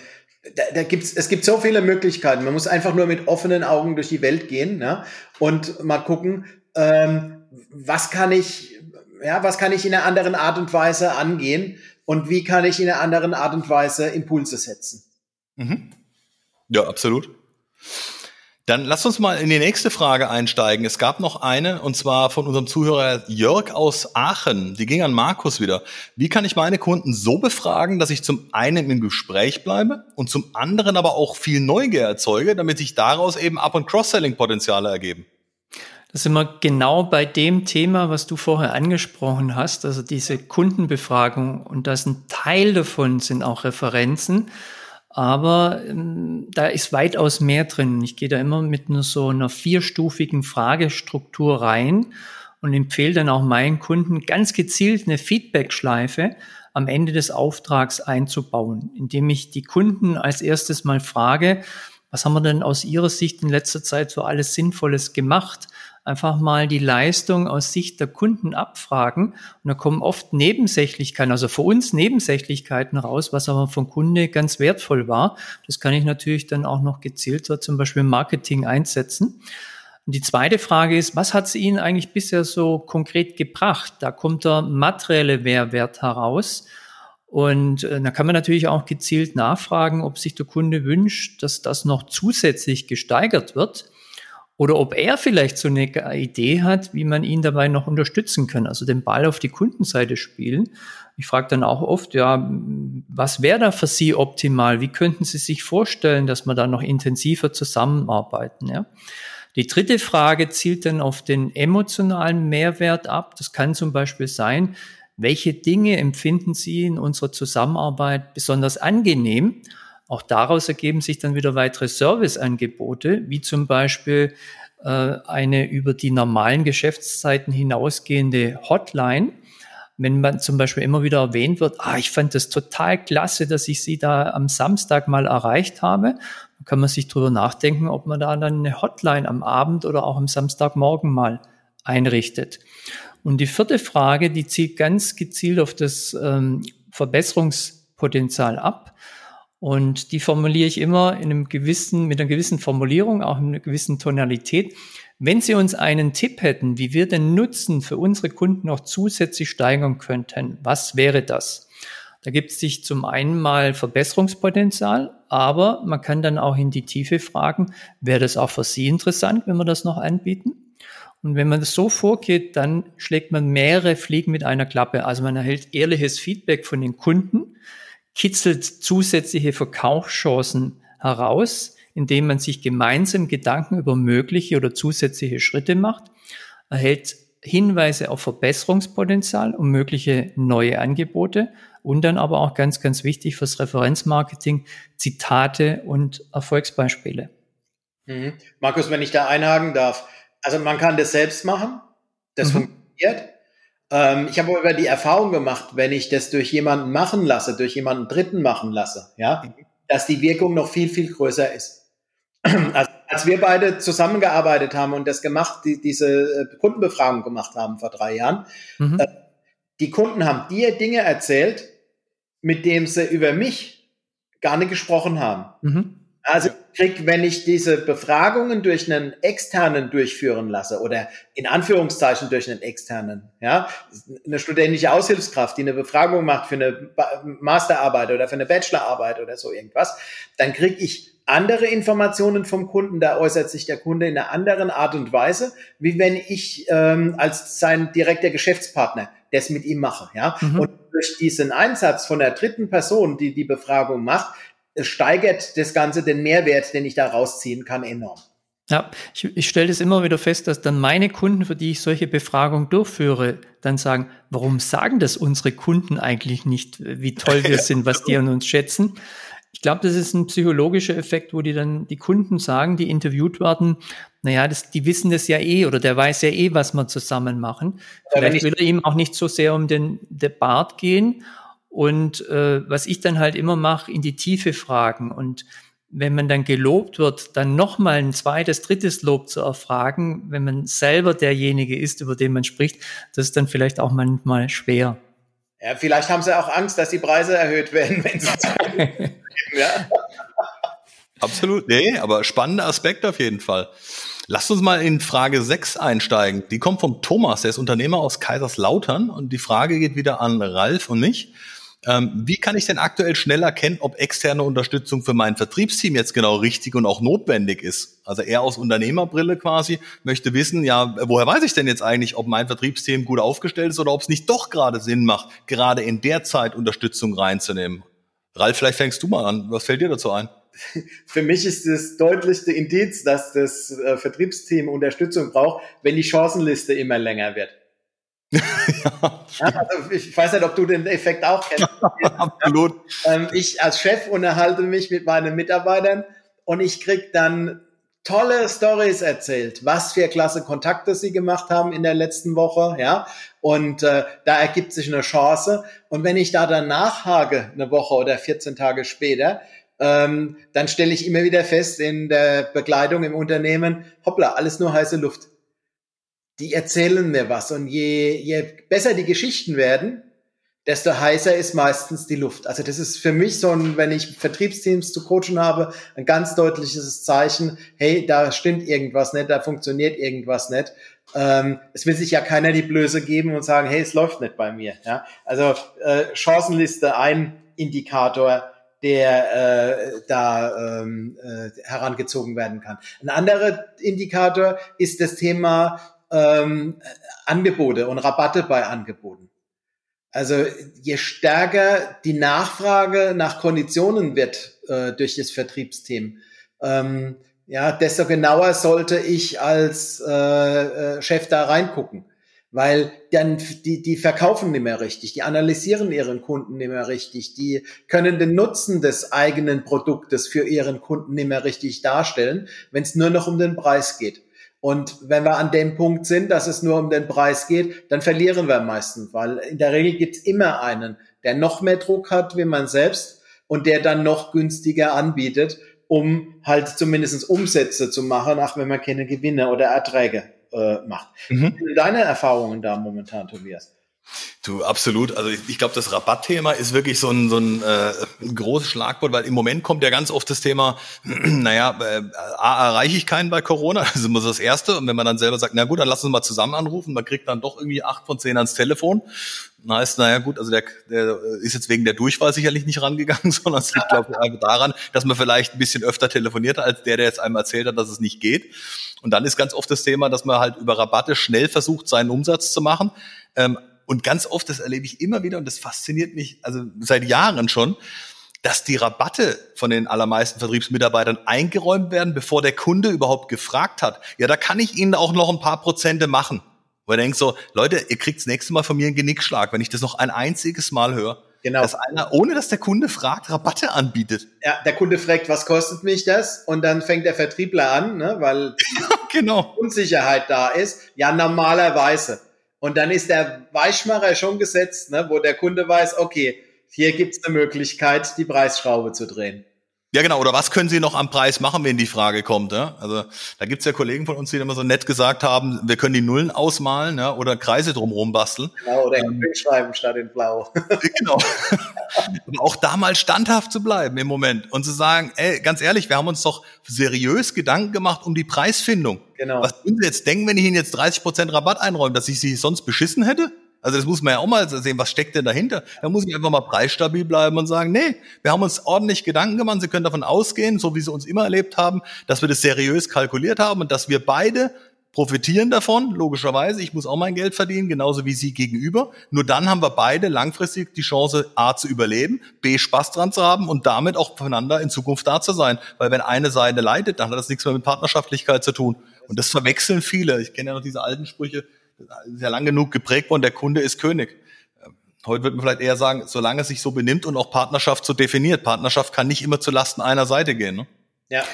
da, da gibt's, es gibt so viele Möglichkeiten. Man muss einfach nur mit offenen Augen durch die Welt gehen ne? und mal gucken, ähm, was kann ich, ja, was kann ich in einer anderen Art und Weise angehen und wie kann ich in einer anderen Art und Weise Impulse setzen? Mhm. Ja, absolut. Dann lass uns mal in die nächste Frage einsteigen. Es gab noch eine, und zwar von unserem Zuhörer Jörg aus Aachen. Die ging an Markus wieder. Wie kann ich meine Kunden so befragen, dass ich zum einen im Gespräch bleibe und zum anderen aber auch viel Neugier erzeuge, damit sich daraus eben Up- und Cross-Selling-Potenziale ergeben? Da sind wir genau bei dem Thema, was du vorher angesprochen hast, also diese Kundenbefragung. Und das ein Teil davon sind auch Referenzen. Aber ähm, da ist weitaus mehr drin. Ich gehe da immer mit einer, so einer vierstufigen Fragestruktur rein und empfehle dann auch meinen Kunden ganz gezielt eine Feedback-Schleife am Ende des Auftrags einzubauen, indem ich die Kunden als erstes mal frage, was haben wir denn aus Ihrer Sicht in letzter Zeit so alles Sinnvolles gemacht? Einfach mal die Leistung aus Sicht der Kunden abfragen. Und da kommen oft Nebensächlichkeiten, also für uns Nebensächlichkeiten raus, was aber vom Kunde ganz wertvoll war. Das kann ich natürlich dann auch noch gezielter zum Beispiel im Marketing einsetzen. Und die zweite Frage ist, was hat es Ihnen eigentlich bisher so konkret gebracht? Da kommt der materielle Mehrwert heraus. Und äh, da kann man natürlich auch gezielt nachfragen, ob sich der Kunde wünscht, dass das noch zusätzlich gesteigert wird oder ob er vielleicht so eine Idee hat, wie man ihn dabei noch unterstützen kann, also den Ball auf die Kundenseite spielen. Ich frage dann auch oft, ja, was wäre da für Sie optimal? Wie könnten Sie sich vorstellen, dass wir da noch intensiver zusammenarbeiten? Ja? Die dritte Frage zielt dann auf den emotionalen Mehrwert ab. Das kann zum Beispiel sein, welche Dinge empfinden Sie in unserer Zusammenarbeit besonders angenehm? Auch daraus ergeben sich dann wieder weitere Serviceangebote, wie zum Beispiel äh, eine über die normalen Geschäftszeiten hinausgehende Hotline. Wenn man zum Beispiel immer wieder erwähnt wird, ah, ich fand das total klasse, dass ich Sie da am Samstag mal erreicht habe, dann kann man sich drüber nachdenken, ob man da dann eine Hotline am Abend oder auch am Samstagmorgen mal einrichtet. Und die vierte Frage, die zielt ganz gezielt auf das ähm, Verbesserungspotenzial ab. Und die formuliere ich immer in einem gewissen, mit einer gewissen Formulierung, auch in einer gewissen Tonalität. Wenn Sie uns einen Tipp hätten, wie wir den Nutzen für unsere Kunden noch zusätzlich steigern könnten, was wäre das? Da gibt es sich zum einen mal Verbesserungspotenzial, aber man kann dann auch in die Tiefe fragen, wäre das auch für Sie interessant, wenn wir das noch anbieten? Und wenn man das so vorgeht, dann schlägt man mehrere Fliegen mit einer Klappe. Also man erhält ehrliches Feedback von den Kunden, kitzelt zusätzliche Verkaufschancen heraus, indem man sich gemeinsam Gedanken über mögliche oder zusätzliche Schritte macht, erhält Hinweise auf Verbesserungspotenzial und mögliche neue Angebote und dann aber auch ganz, ganz wichtig fürs Referenzmarketing Zitate und Erfolgsbeispiele. Mhm. Markus, wenn ich da einhaken darf, also man kann das selbst machen, das mhm. funktioniert. Ähm, ich habe aber die Erfahrung gemacht, wenn ich das durch jemanden machen lasse, durch jemanden Dritten machen lasse, ja, mhm. dass die Wirkung noch viel, viel größer ist. Also, als wir beide zusammengearbeitet haben und das gemacht, die, diese äh, Kundenbefragung gemacht haben vor drei Jahren, mhm. äh, die Kunden haben dir Dinge erzählt, mit denen sie über mich gar nicht gesprochen haben. Mhm. Also krieg, wenn ich diese Befragungen durch einen externen durchführen lasse oder in Anführungszeichen durch einen externen, ja, eine studentische Aushilfskraft, die eine Befragung macht für eine Masterarbeit oder für eine Bachelorarbeit oder so irgendwas, dann krieg ich andere Informationen vom Kunden, da äußert sich der Kunde in einer anderen Art und Weise, wie wenn ich ähm, als sein direkter Geschäftspartner das mit ihm mache. Ja? Mhm. Und durch diesen Einsatz von der dritten Person, die die Befragung macht, steigert das Ganze den Mehrwert, den ich da rausziehen kann, enorm. Ja, ich, ich stelle das immer wieder fest, dass dann meine Kunden, für die ich solche Befragungen durchführe, dann sagen, warum sagen das unsere Kunden eigentlich nicht, wie toll wir sind, was die an uns schätzen? Ich glaube, das ist ein psychologischer Effekt, wo die dann die Kunden sagen, die interviewt werden, naja, das, die wissen das ja eh oder der weiß ja eh, was wir zusammen machen. Vielleicht will er ihm auch nicht so sehr um den Bart gehen. Und äh, was ich dann halt immer mache, in die Tiefe fragen und wenn man dann gelobt wird, dann nochmal ein zweites, drittes Lob zu erfragen, wenn man selber derjenige ist, über den man spricht, das ist dann vielleicht auch manchmal schwer. Ja, vielleicht haben sie auch Angst, dass die Preise erhöht werden, wenn sie ja. Absolut, nee, aber spannender Aspekt auf jeden Fall. Lasst uns mal in Frage 6 einsteigen. Die kommt vom Thomas, der ist Unternehmer aus Kaiserslautern und die Frage geht wieder an Ralf und mich. Ähm, wie kann ich denn aktuell schnell erkennen, ob externe Unterstützung für mein Vertriebsteam jetzt genau richtig und auch notwendig ist? Also er aus Unternehmerbrille quasi möchte wissen, ja, woher weiß ich denn jetzt eigentlich, ob mein Vertriebsteam gut aufgestellt ist oder ob es nicht doch gerade Sinn macht, gerade in der Zeit Unterstützung reinzunehmen? Ralf, vielleicht fängst du mal an. Was fällt dir dazu ein? Für mich ist das deutlichste Indiz, dass das äh, Vertriebsteam Unterstützung braucht, wenn die Chancenliste immer länger wird ja, also ich weiß nicht, ob du den Effekt auch kennst. Absolut. Ähm, ich als Chef unterhalte mich mit meinen Mitarbeitern und ich krieg dann tolle Stories erzählt, was für klasse Kontakte sie gemacht haben in der letzten Woche, ja. Und äh, da ergibt sich eine Chance. Und wenn ich da dann nachhake, eine Woche oder 14 Tage später, ähm, dann stelle ich immer wieder fest in der Begleitung im Unternehmen, hoppla, alles nur heiße Luft die erzählen mir was. Und je, je besser die Geschichten werden, desto heißer ist meistens die Luft. Also das ist für mich so ein, wenn ich Vertriebsteams zu coachen habe, ein ganz deutliches Zeichen, hey, da stimmt irgendwas nicht, da funktioniert irgendwas nicht. Ähm, es will sich ja keiner die Blöße geben und sagen, hey, es läuft nicht bei mir. Ja? Also äh, Chancenliste, ein Indikator, der äh, da ähm, äh, herangezogen werden kann. Ein anderer Indikator ist das Thema ähm, Angebote und Rabatte bei Angeboten. Also je stärker die Nachfrage nach Konditionen wird äh, durch das Vertriebsteam, ähm, ja, desto genauer sollte ich als äh, äh, Chef da reingucken. Weil dann die, die verkaufen nicht mehr richtig, die analysieren ihren Kunden nicht mehr richtig, die können den Nutzen des eigenen Produktes für ihren Kunden nicht mehr richtig darstellen, wenn es nur noch um den Preis geht. Und wenn wir an dem Punkt sind, dass es nur um den Preis geht, dann verlieren wir meistens, weil in der Regel gibt's immer einen, der noch mehr Druck hat wie man selbst und der dann noch günstiger anbietet, um halt zumindest Umsätze zu machen, auch wenn man keine Gewinne oder Erträge äh, macht. Mhm. Deine Erfahrungen da momentan, Tobias? Du, absolut. Also ich, ich glaube, das Rabattthema ist wirklich so ein, so ein, äh, großes Schlagwort, weil im Moment kommt ja ganz oft das Thema, naja, äh, A, erreiche ich keinen bei Corona, ist immer das Erste. Und wenn man dann selber sagt, na gut, dann lass uns mal zusammen anrufen, man kriegt dann doch irgendwie acht von zehn ans Telefon. Dann heißt, naja gut, also der, der ist jetzt wegen der Durchwahl sicherlich nicht rangegangen, sondern es liegt, glaube ich, daran, dass man vielleicht ein bisschen öfter telefoniert hat, als der, der jetzt einem erzählt hat, dass es nicht geht. Und dann ist ganz oft das Thema, dass man halt über Rabatte schnell versucht, seinen Umsatz zu machen. Ähm, und ganz oft, das erlebe ich immer wieder und das fasziniert mich, also seit Jahren schon, dass die Rabatte von den allermeisten Vertriebsmitarbeitern eingeräumt werden, bevor der Kunde überhaupt gefragt hat. Ja, da kann ich Ihnen auch noch ein paar Prozente machen. Weil er denkt so, Leute, ihr kriegt das nächste Mal von mir einen Genickschlag, wenn ich das noch ein einziges Mal höre. Genau. Dass einer, ohne dass der Kunde fragt, Rabatte anbietet. Ja, der Kunde fragt, was kostet mich das? Und dann fängt der Vertriebler an, ne, weil genau. Unsicherheit da ist. Ja, normalerweise. Und dann ist der Weichmacher schon gesetzt, ne, wo der Kunde weiß, okay, hier gibt's eine Möglichkeit, die Preisschraube zu drehen. Ja, genau. Oder was können Sie noch am Preis machen, wenn die Frage kommt? Ja? Also da gibt's ja Kollegen von uns, die immer so nett gesagt haben, wir können die Nullen ausmalen ja, oder Kreise drumherum basteln. Genau, oder in ähm, schreiben statt in Blau. genau. Aber auch da mal standhaft zu bleiben im Moment und zu sagen, ey, ganz ehrlich, wir haben uns doch seriös Gedanken gemacht um die Preisfindung. Genau. Was würden Sie jetzt denken, wenn ich Ihnen jetzt 30 Prozent Rabatt einräume, dass ich Sie sonst beschissen hätte? Also das muss man ja auch mal sehen, was steckt denn dahinter? Da muss ich einfach mal preisstabil bleiben und sagen, nee, wir haben uns ordentlich Gedanken gemacht. Sie können davon ausgehen, so wie Sie uns immer erlebt haben, dass wir das seriös kalkuliert haben und dass wir beide profitieren davon, logischerweise. Ich muss auch mein Geld verdienen, genauso wie Sie gegenüber. Nur dann haben wir beide langfristig die Chance, A, zu überleben, B, Spaß dran zu haben und damit auch voneinander in Zukunft da zu sein. Weil wenn eine Seite leidet, dann hat das nichts mehr mit Partnerschaftlichkeit zu tun. Und das verwechseln viele. Ich kenne ja noch diese alten Sprüche, sehr lang genug geprägt worden, der Kunde ist König. Heute wird man vielleicht eher sagen, solange es sich so benimmt und auch Partnerschaft so definiert. Partnerschaft kann nicht immer zu Lasten einer Seite gehen. Ne? Ja,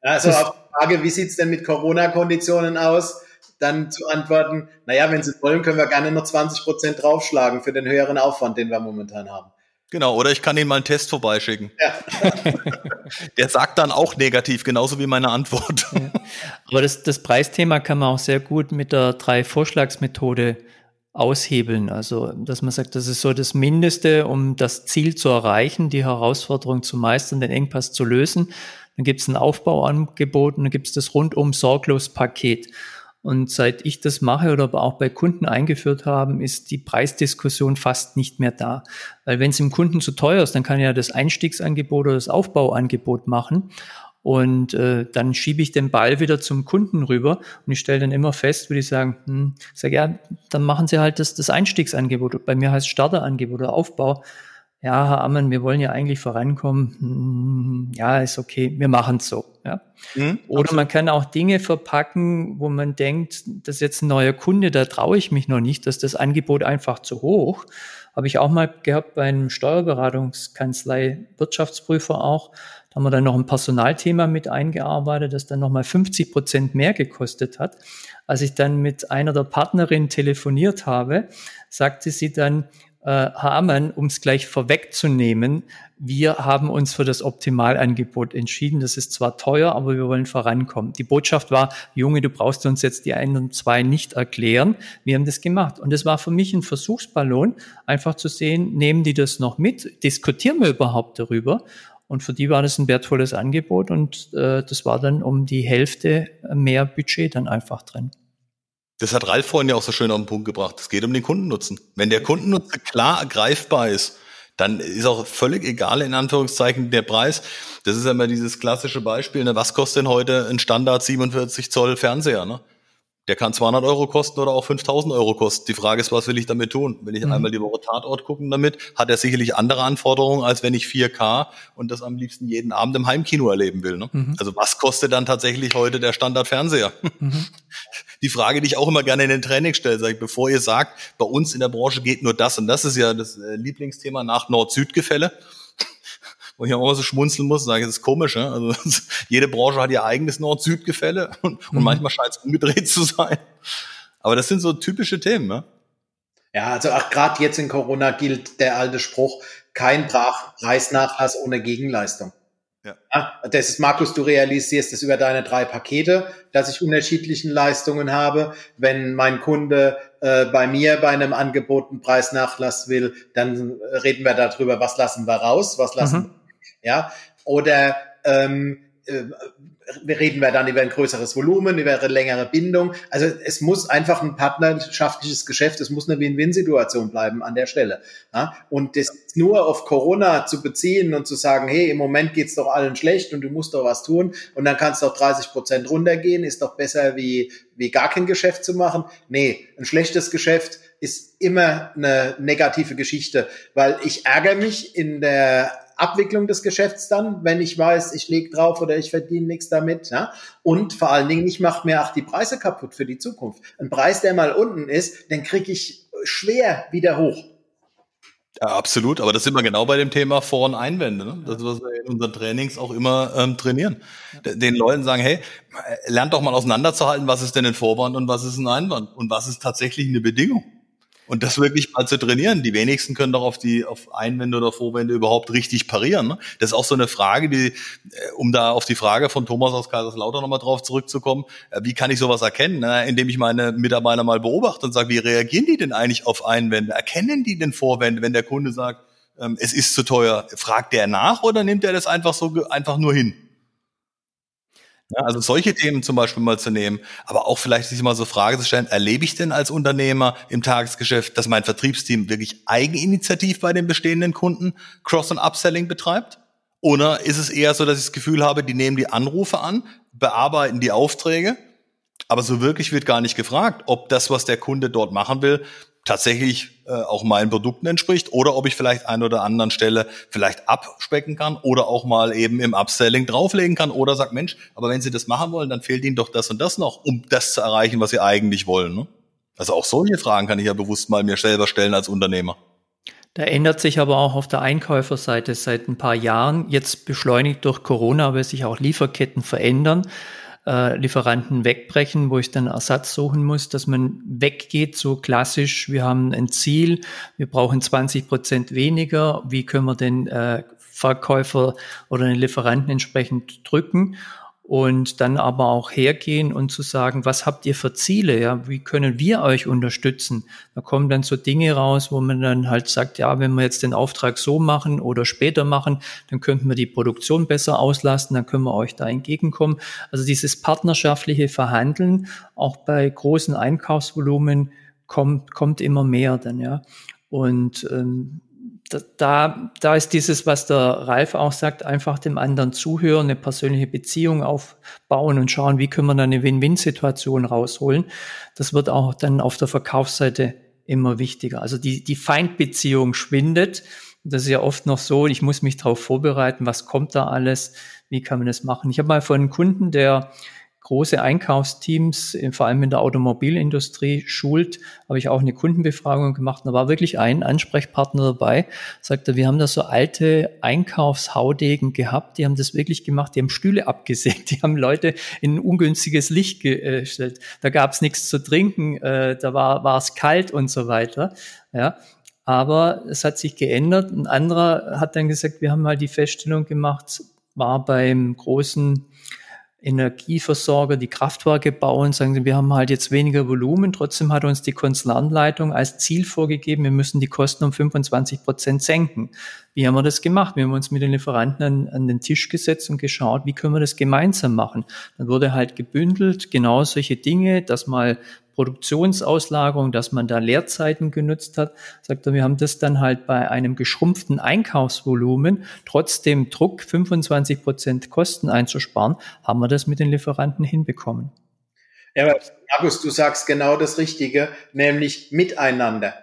also auf die Frage, wie sieht's denn mit Corona-Konditionen aus? Dann zu antworten, naja, wenn Sie wollen, können wir gerne noch 20 Prozent draufschlagen für den höheren Aufwand, den wir momentan haben. Genau, oder ich kann Ihnen mal einen Test vorbeischicken. Ja. Der sagt dann auch negativ, genauso wie meine Antwort. Ja. Aber das, das Preisthema kann man auch sehr gut mit der Drei-Vorschlagsmethode aushebeln. Also, dass man sagt, das ist so das Mindeste, um das Ziel zu erreichen, die Herausforderung zu meistern, den Engpass zu lösen. Dann gibt es ein Aufbauangebot und dann gibt es das rundum sorglos Paket. Und seit ich das mache oder auch bei Kunden eingeführt haben, ist die Preisdiskussion fast nicht mehr da. Weil wenn es dem Kunden zu teuer ist, dann kann er das Einstiegsangebot oder das Aufbauangebot machen. Und äh, dann schiebe ich den Ball wieder zum Kunden rüber und ich stelle dann immer fest, würde ich sagen, hm, sag ja, dann machen Sie halt das, das Einstiegsangebot. Bei mir heißt Starterangebot oder Aufbau ja, Herr Ammann, wir wollen ja eigentlich vorankommen. Hm, ja, ist okay, wir machen es so. Ja. Mhm, Oder man kann auch Dinge verpacken, wo man denkt, das ist jetzt ein neuer Kunde, da traue ich mich noch nicht, dass das Angebot einfach zu hoch. Habe ich auch mal gehabt bei einem Steuerberatungskanzlei, Wirtschaftsprüfer auch. Da haben wir dann noch ein Personalthema mit eingearbeitet, das dann nochmal 50 Prozent mehr gekostet hat. Als ich dann mit einer der Partnerinnen telefoniert habe, sagte sie dann, äh, Herr Ammann, um es gleich vorwegzunehmen, wir haben uns für das Optimalangebot entschieden. Das ist zwar teuer, aber wir wollen vorankommen. Die Botschaft war, Junge, du brauchst uns jetzt die einen und zwei nicht erklären. Wir haben das gemacht. Und das war für mich ein Versuchsballon, einfach zu sehen, nehmen die das noch mit? Diskutieren wir überhaupt darüber? Und für die war das ein wertvolles Angebot und äh, das war dann um die Hälfte mehr Budget dann einfach drin. Das hat Ralf vorhin ja auch so schön auf den Punkt gebracht. Es geht um den Kundennutzen. Wenn der Kundennutzen klar ergreifbar ist, dann ist auch völlig egal, in Anführungszeichen, der Preis. Das ist ja immer dieses klassische Beispiel. Ne? Was kostet denn heute ein Standard 47 Zoll Fernseher? Ne? Der kann 200 Euro kosten oder auch 5000 Euro kosten. Die Frage ist, was will ich damit tun? Wenn ich mhm. einmal die Woche Tatort gucken damit, hat er sicherlich andere Anforderungen, als wenn ich 4K und das am liebsten jeden Abend im Heimkino erleben will. Ne? Mhm. Also was kostet dann tatsächlich heute der Standardfernseher? Mhm. Die Frage, die ich auch immer gerne in den Training stelle, sage ich, bevor ihr sagt, bei uns in der Branche geht nur das und das ist ja das äh, Lieblingsthema nach Nord-Süd-Gefälle wo ich auch immer so schmunzeln muss, sage ich, das ist komisch. Ne? Also jede Branche hat ihr eigenes Nord-Süd-Gefälle und, mhm. und manchmal scheint es umgedreht zu sein. Aber das sind so typische Themen. Ne? Ja, also auch gerade jetzt in Corona gilt der alte Spruch, kein Preisnachlass ohne Gegenleistung. Ja. ja. Das ist, Markus, du realisierst es über deine drei Pakete, dass ich unterschiedlichen Leistungen habe. Wenn mein Kunde äh, bei mir bei einem Angebot einen Preisnachlass will, dann reden wir darüber, was lassen wir raus, was lassen mhm ja, oder ähm, äh, reden wir dann über ein größeres Volumen, über eine längere Bindung. Also es muss einfach ein partnerschaftliches Geschäft, es muss eine Win-Win-Situation bleiben an der Stelle. Und das nur auf Corona zu beziehen und zu sagen, hey, im Moment geht's doch allen schlecht und du musst doch was tun und dann kannst du auch 30 Prozent runtergehen, ist doch besser wie, wie gar kein Geschäft zu machen. Nee, ein schlechtes Geschäft ist immer eine negative Geschichte, weil ich ärgere mich in der Abwicklung des Geschäfts dann, wenn ich weiß, ich lege drauf oder ich verdiene nichts damit. Ja? Und vor allen Dingen, ich mache mir auch die Preise kaputt für die Zukunft. Ein Preis, der mal unten ist, den kriege ich schwer wieder hoch. Ja, absolut, aber das sind wir genau bei dem Thema Vor- und Einwände. Ne? Das ist, was wir in unseren Trainings auch immer ähm, trainieren. Den Leuten sagen, hey, lernt doch mal auseinanderzuhalten, was ist denn ein Vorwand und was ist ein Einwand und was ist tatsächlich eine Bedingung. Und das wirklich mal zu trainieren. Die wenigsten können doch auf die auf Einwände oder Vorwände überhaupt richtig parieren. Ne? Das ist auch so eine Frage, die, äh, um da auf die Frage von Thomas aus Kaiserslautern nochmal drauf zurückzukommen, äh, wie kann ich sowas erkennen? Ne? Indem ich meine Mitarbeiter mal beobachte und sage, wie reagieren die denn eigentlich auf Einwände? Erkennen die denn Vorwände, wenn der Kunde sagt, ähm, es ist zu teuer? Fragt der nach oder nimmt er das einfach so einfach nur hin? Ja, also solche Themen zum Beispiel mal zu nehmen, aber auch vielleicht sich mal so Frage zu stellen, erlebe ich denn als Unternehmer im Tagesgeschäft, dass mein Vertriebsteam wirklich eigeninitiativ bei den bestehenden Kunden Cross- und Upselling betreibt? Oder ist es eher so, dass ich das Gefühl habe, die nehmen die Anrufe an, bearbeiten die Aufträge, aber so wirklich wird gar nicht gefragt, ob das, was der Kunde dort machen will, tatsächlich äh, auch meinen Produkten entspricht oder ob ich vielleicht an oder anderen Stelle vielleicht abspecken kann oder auch mal eben im Upselling drauflegen kann oder sagt, Mensch, aber wenn Sie das machen wollen, dann fehlt Ihnen doch das und das noch, um das zu erreichen, was Sie eigentlich wollen. Ne? Also auch solche Fragen kann ich ja bewusst mal mir selber stellen als Unternehmer. Da ändert sich aber auch auf der Einkäuferseite seit ein paar Jahren, jetzt beschleunigt durch Corona, weil sich auch Lieferketten verändern äh, Lieferanten wegbrechen, wo ich dann Ersatz suchen muss, dass man weggeht, so klassisch, wir haben ein Ziel, wir brauchen 20 Prozent weniger, wie können wir den äh, Verkäufer oder den Lieferanten entsprechend drücken und dann aber auch hergehen und zu sagen, was habt ihr für Ziele? Ja, wie können wir euch unterstützen? Da kommen dann so Dinge raus, wo man dann halt sagt, ja, wenn wir jetzt den Auftrag so machen oder später machen, dann könnten wir die Produktion besser auslasten, dann können wir euch da entgegenkommen. Also dieses partnerschaftliche Verhandeln, auch bei großen Einkaufsvolumen, kommt, kommt immer mehr dann, ja. Und ähm, da, da ist dieses, was der Ralf auch sagt, einfach dem anderen zuhören, eine persönliche Beziehung aufbauen und schauen, wie können wir da eine Win-Win-Situation rausholen. Das wird auch dann auf der Verkaufsseite immer wichtiger. Also die, die Feindbeziehung schwindet. Das ist ja oft noch so, ich muss mich darauf vorbereiten, was kommt da alles, wie kann man das machen. Ich habe mal von einem Kunden, der große Einkaufsteams, vor allem in der Automobilindustrie, schult, habe ich auch eine Kundenbefragung gemacht. Da war wirklich ein Ansprechpartner dabei, sagte, wir haben da so alte Einkaufshaudegen gehabt, die haben das wirklich gemacht, die haben Stühle abgesägt, die haben Leute in ein ungünstiges Licht gestellt. Da gab es nichts zu trinken, äh, da war, war es kalt und so weiter. Ja, aber es hat sich geändert. Ein anderer hat dann gesagt, wir haben mal die Feststellung gemacht, war beim großen Energieversorger, die Kraftwerke bauen, sagen sie, wir haben halt jetzt weniger Volumen, trotzdem hat uns die Konzernleitung als Ziel vorgegeben, wir müssen die Kosten um 25 Prozent senken. Wie haben wir das gemacht? Wir haben uns mit den Lieferanten an, an, den Tisch gesetzt und geschaut, wie können wir das gemeinsam machen. Dann wurde halt gebündelt, genau solche Dinge, dass mal Produktionsauslagerung, dass man da Leerzeiten genutzt hat, sagt er, wir haben das dann halt bei einem geschrumpften Einkaufsvolumen, trotzdem Druck 25 Prozent Kosten einzusparen, haben wir das mit den Lieferanten hinbekommen. Ja, Markus, du sagst genau das Richtige, nämlich miteinander.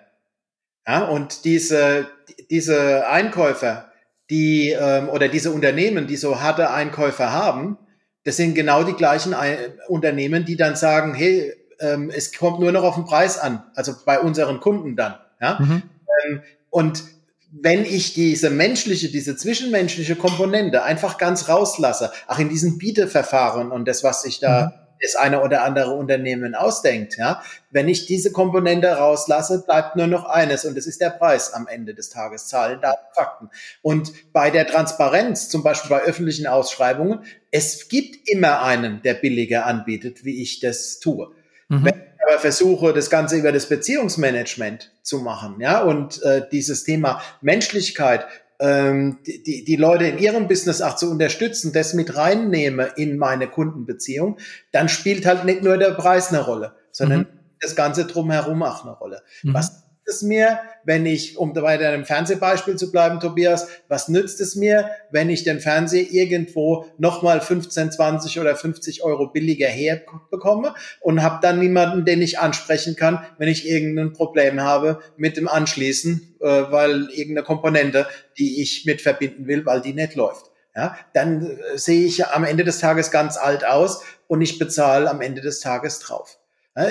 Ja, und diese, diese Einkäufer, die ähm, oder diese Unternehmen, die so harte Einkäufer haben, das sind genau die gleichen Ein Unternehmen, die dann sagen, hey, ähm, es kommt nur noch auf den Preis an, also bei unseren Kunden dann. Ja? Mhm. Ähm, und wenn ich diese menschliche, diese zwischenmenschliche Komponente einfach ganz rauslasse, auch in diesen Bieteverfahren und das, was sich da mhm. Das eine oder andere Unternehmen ausdenkt, ja, wenn ich diese Komponente rauslasse, bleibt nur noch eines und das ist der Preis am Ende des Tages, Zahlen, Daten, Fakten. Und bei der Transparenz, zum Beispiel bei öffentlichen Ausschreibungen, es gibt immer einen, der billiger anbietet, wie ich das tue. Mhm. Wenn ich aber versuche, das Ganze über das Beziehungsmanagement zu machen, ja, und äh, dieses Thema Menschlichkeit, ähm, die, die Leute in ihrem Business auch zu unterstützen, das mit reinnehme in meine Kundenbeziehung, dann spielt halt nicht nur der Preis eine Rolle, sondern mhm. das Ganze drumherum auch eine Rolle. Mhm. Was es mir, wenn ich, um bei deinem Fernsehbeispiel zu bleiben, Tobias, was nützt es mir, wenn ich den Fernseher irgendwo nochmal 15, 20 oder 50 Euro billiger herbekomme und habe dann niemanden, den ich ansprechen kann, wenn ich irgendein Problem habe mit dem Anschließen, äh, weil irgendeine Komponente, die ich mit verbinden will, weil die nicht läuft. Ja, dann äh, sehe ich am Ende des Tages ganz alt aus und ich bezahle am Ende des Tages drauf.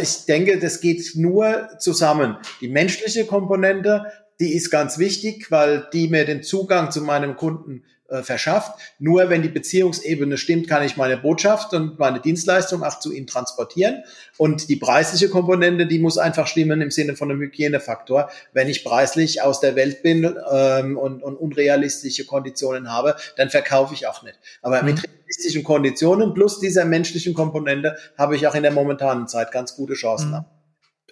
Ich denke, das geht nur zusammen. Die menschliche Komponente, die ist ganz wichtig, weil die mir den Zugang zu meinem Kunden äh, verschafft. Nur wenn die Beziehungsebene stimmt, kann ich meine Botschaft und meine Dienstleistung auch zu ihm transportieren. Und die preisliche Komponente, die muss einfach stimmen im Sinne von einem Hygienefaktor. Wenn ich preislich aus der Welt bin ähm, und, und unrealistische Konditionen habe, dann verkaufe ich auch nicht. Aber mhm. mit realistischen Konditionen plus dieser menschlichen Komponente habe ich auch in der momentanen Zeit ganz gute Chancen. Mhm.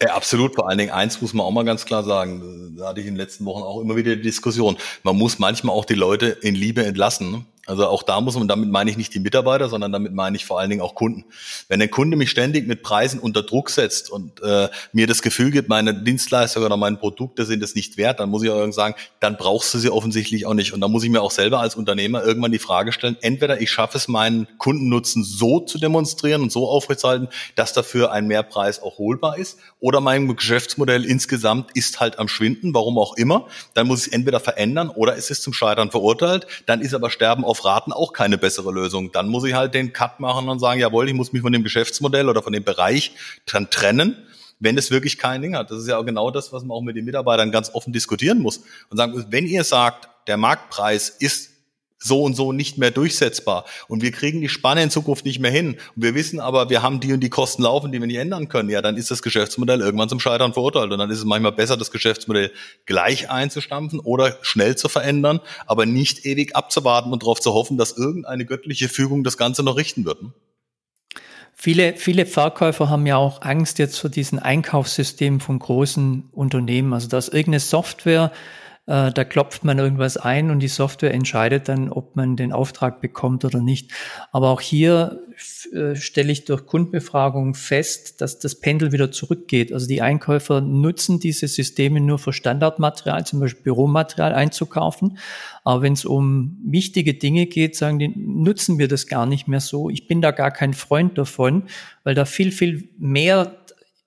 Ja, absolut. Vor allen Dingen eins muss man auch mal ganz klar sagen. Da hatte ich in den letzten Wochen auch immer wieder die Diskussion. Man muss manchmal auch die Leute in Liebe entlassen. Also auch da muss man, damit meine ich nicht die Mitarbeiter, sondern damit meine ich vor allen Dingen auch Kunden. Wenn der Kunde mich ständig mit Preisen unter Druck setzt und äh, mir das Gefühl gibt, meine Dienstleistung oder meine Produkte sind es nicht wert, dann muss ich auch irgendwann sagen, dann brauchst du sie offensichtlich auch nicht. Und da muss ich mir auch selber als Unternehmer irgendwann die Frage stellen, entweder ich schaffe es, meinen Kundennutzen so zu demonstrieren und so aufrechtzuerhalten, dass dafür ein Mehrpreis auch holbar ist, oder mein Geschäftsmodell insgesamt ist halt am Schwinden, warum auch immer. Dann muss ich es entweder verändern oder es ist zum Scheitern verurteilt. Dann ist aber Sterben auf Raten auch keine bessere Lösung. Dann muss ich halt den Cut machen und sagen, jawohl, ich muss mich von dem Geschäftsmodell oder von dem Bereich dann trennen wenn es wirklich kein Ding hat. Das ist ja auch genau das, was man auch mit den Mitarbeitern ganz offen diskutieren muss und sagen, wenn ihr sagt, der Marktpreis ist so und so nicht mehr durchsetzbar. Und wir kriegen die Spanne in Zukunft nicht mehr hin. Und wir wissen aber, wir haben die und die Kosten laufen, die wir nicht ändern können. Ja, dann ist das Geschäftsmodell irgendwann zum Scheitern verurteilt. Und dann ist es manchmal besser, das Geschäftsmodell gleich einzustampfen oder schnell zu verändern, aber nicht ewig abzuwarten und darauf zu hoffen, dass irgendeine göttliche Fügung das Ganze noch richten wird. Viele, viele Verkäufer haben ja auch Angst jetzt vor diesen Einkaufssystemen von großen Unternehmen. Also dass irgendeine Software äh, da klopft man irgendwas ein und die Software entscheidet dann, ob man den Auftrag bekommt oder nicht. Aber auch hier äh, stelle ich durch Kundenbefragung fest, dass das Pendel wieder zurückgeht. Also die Einkäufer nutzen diese Systeme nur für Standardmaterial, zum Beispiel Büromaterial einzukaufen. Aber wenn es um wichtige Dinge geht, sagen die, nutzen wir das gar nicht mehr so. Ich bin da gar kein Freund davon, weil da viel, viel mehr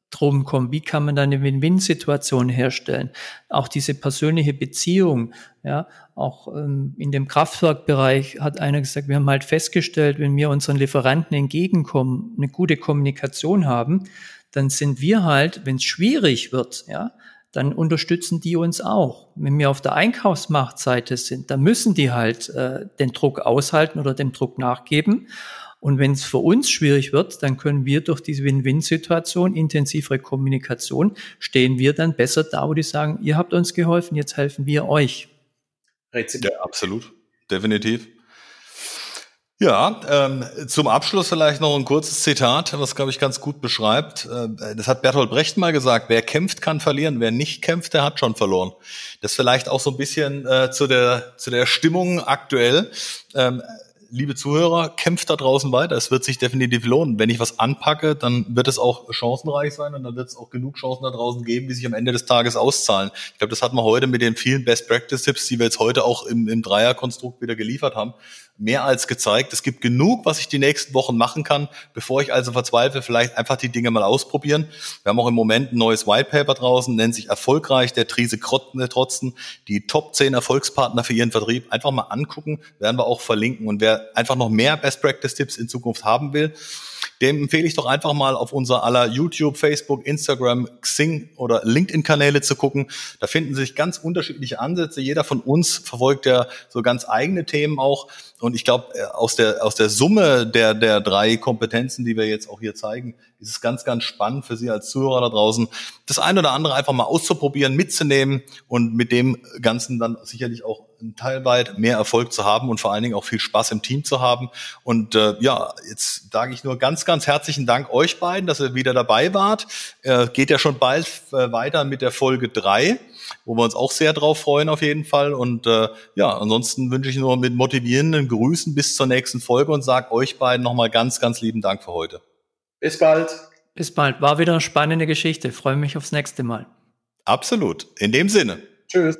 drum kommen, wie kann man da eine Win-Win-Situation herstellen. Auch diese persönliche Beziehung, ja, auch ähm, in dem Kraftwerkbereich hat einer gesagt, wir haben halt festgestellt, wenn wir unseren Lieferanten entgegenkommen, eine gute Kommunikation haben, dann sind wir halt, wenn es schwierig wird, ja, dann unterstützen die uns auch. Wenn wir auf der Einkaufsmachtseite sind, dann müssen die halt äh, den Druck aushalten oder dem Druck nachgeben. Und wenn es für uns schwierig wird, dann können wir durch diese Win-Win-Situation, intensivere Kommunikation, stehen wir dann besser da, wo die sagen, ihr habt uns geholfen, jetzt helfen wir euch. Ja, absolut. Definitiv. Ja, ähm, zum Abschluss vielleicht noch ein kurzes Zitat, was, glaube ich, ganz gut beschreibt. Äh, das hat Bertolt Brecht mal gesagt, wer kämpft, kann verlieren. Wer nicht kämpft, der hat schon verloren. Das vielleicht auch so ein bisschen äh, zu, der, zu der Stimmung aktuell. Ähm, liebe Zuhörer, kämpft da draußen weiter. Es wird sich definitiv lohnen. Wenn ich was anpacke, dann wird es auch chancenreich sein und dann wird es auch genug Chancen da draußen geben, die sich am Ende des Tages auszahlen. Ich glaube, das hat man heute mit den vielen Best Practice Tipps, die wir jetzt heute auch im, im Dreierkonstrukt wieder geliefert haben, mehr als gezeigt. Es gibt genug, was ich die nächsten Wochen machen kann, bevor ich also verzweifle, vielleicht einfach die Dinge mal ausprobieren. Wir haben auch im Moment ein neues White Paper draußen, nennt sich Erfolgreich, der Trise Trotzen, die Top 10 Erfolgspartner für ihren Vertrieb. Einfach mal angucken, werden wir auch verlinken. Und wer einfach noch mehr Best Practice Tipps in Zukunft haben will, dem empfehle ich doch einfach mal auf unser aller YouTube, Facebook, Instagram, Xing oder LinkedIn-Kanäle zu gucken. Da finden sich ganz unterschiedliche Ansätze. Jeder von uns verfolgt ja so ganz eigene Themen auch. Und ich glaube, äh, aus der, aus der Summe der, der drei Kompetenzen, die wir jetzt auch hier zeigen, ist es ganz, ganz spannend für Sie als Zuhörer da draußen, das eine oder andere einfach mal auszuprobieren, mitzunehmen und mit dem Ganzen dann sicherlich auch ein teilweit mehr Erfolg zu haben und vor allen Dingen auch viel Spaß im Team zu haben. Und äh, ja, jetzt sage ich nur ganz, ganz herzlichen Dank euch beiden, dass ihr wieder dabei wart. Äh, geht ja schon bald äh, weiter mit der Folge drei wo wir uns auch sehr drauf freuen auf jeden Fall. Und äh, ja, ansonsten wünsche ich nur mit motivierenden Grüßen bis zur nächsten Folge und sage euch beiden nochmal ganz, ganz lieben Dank für heute. Bis bald. Bis bald. War wieder eine spannende Geschichte. freue mich aufs nächste Mal. Absolut. In dem Sinne. Tschüss.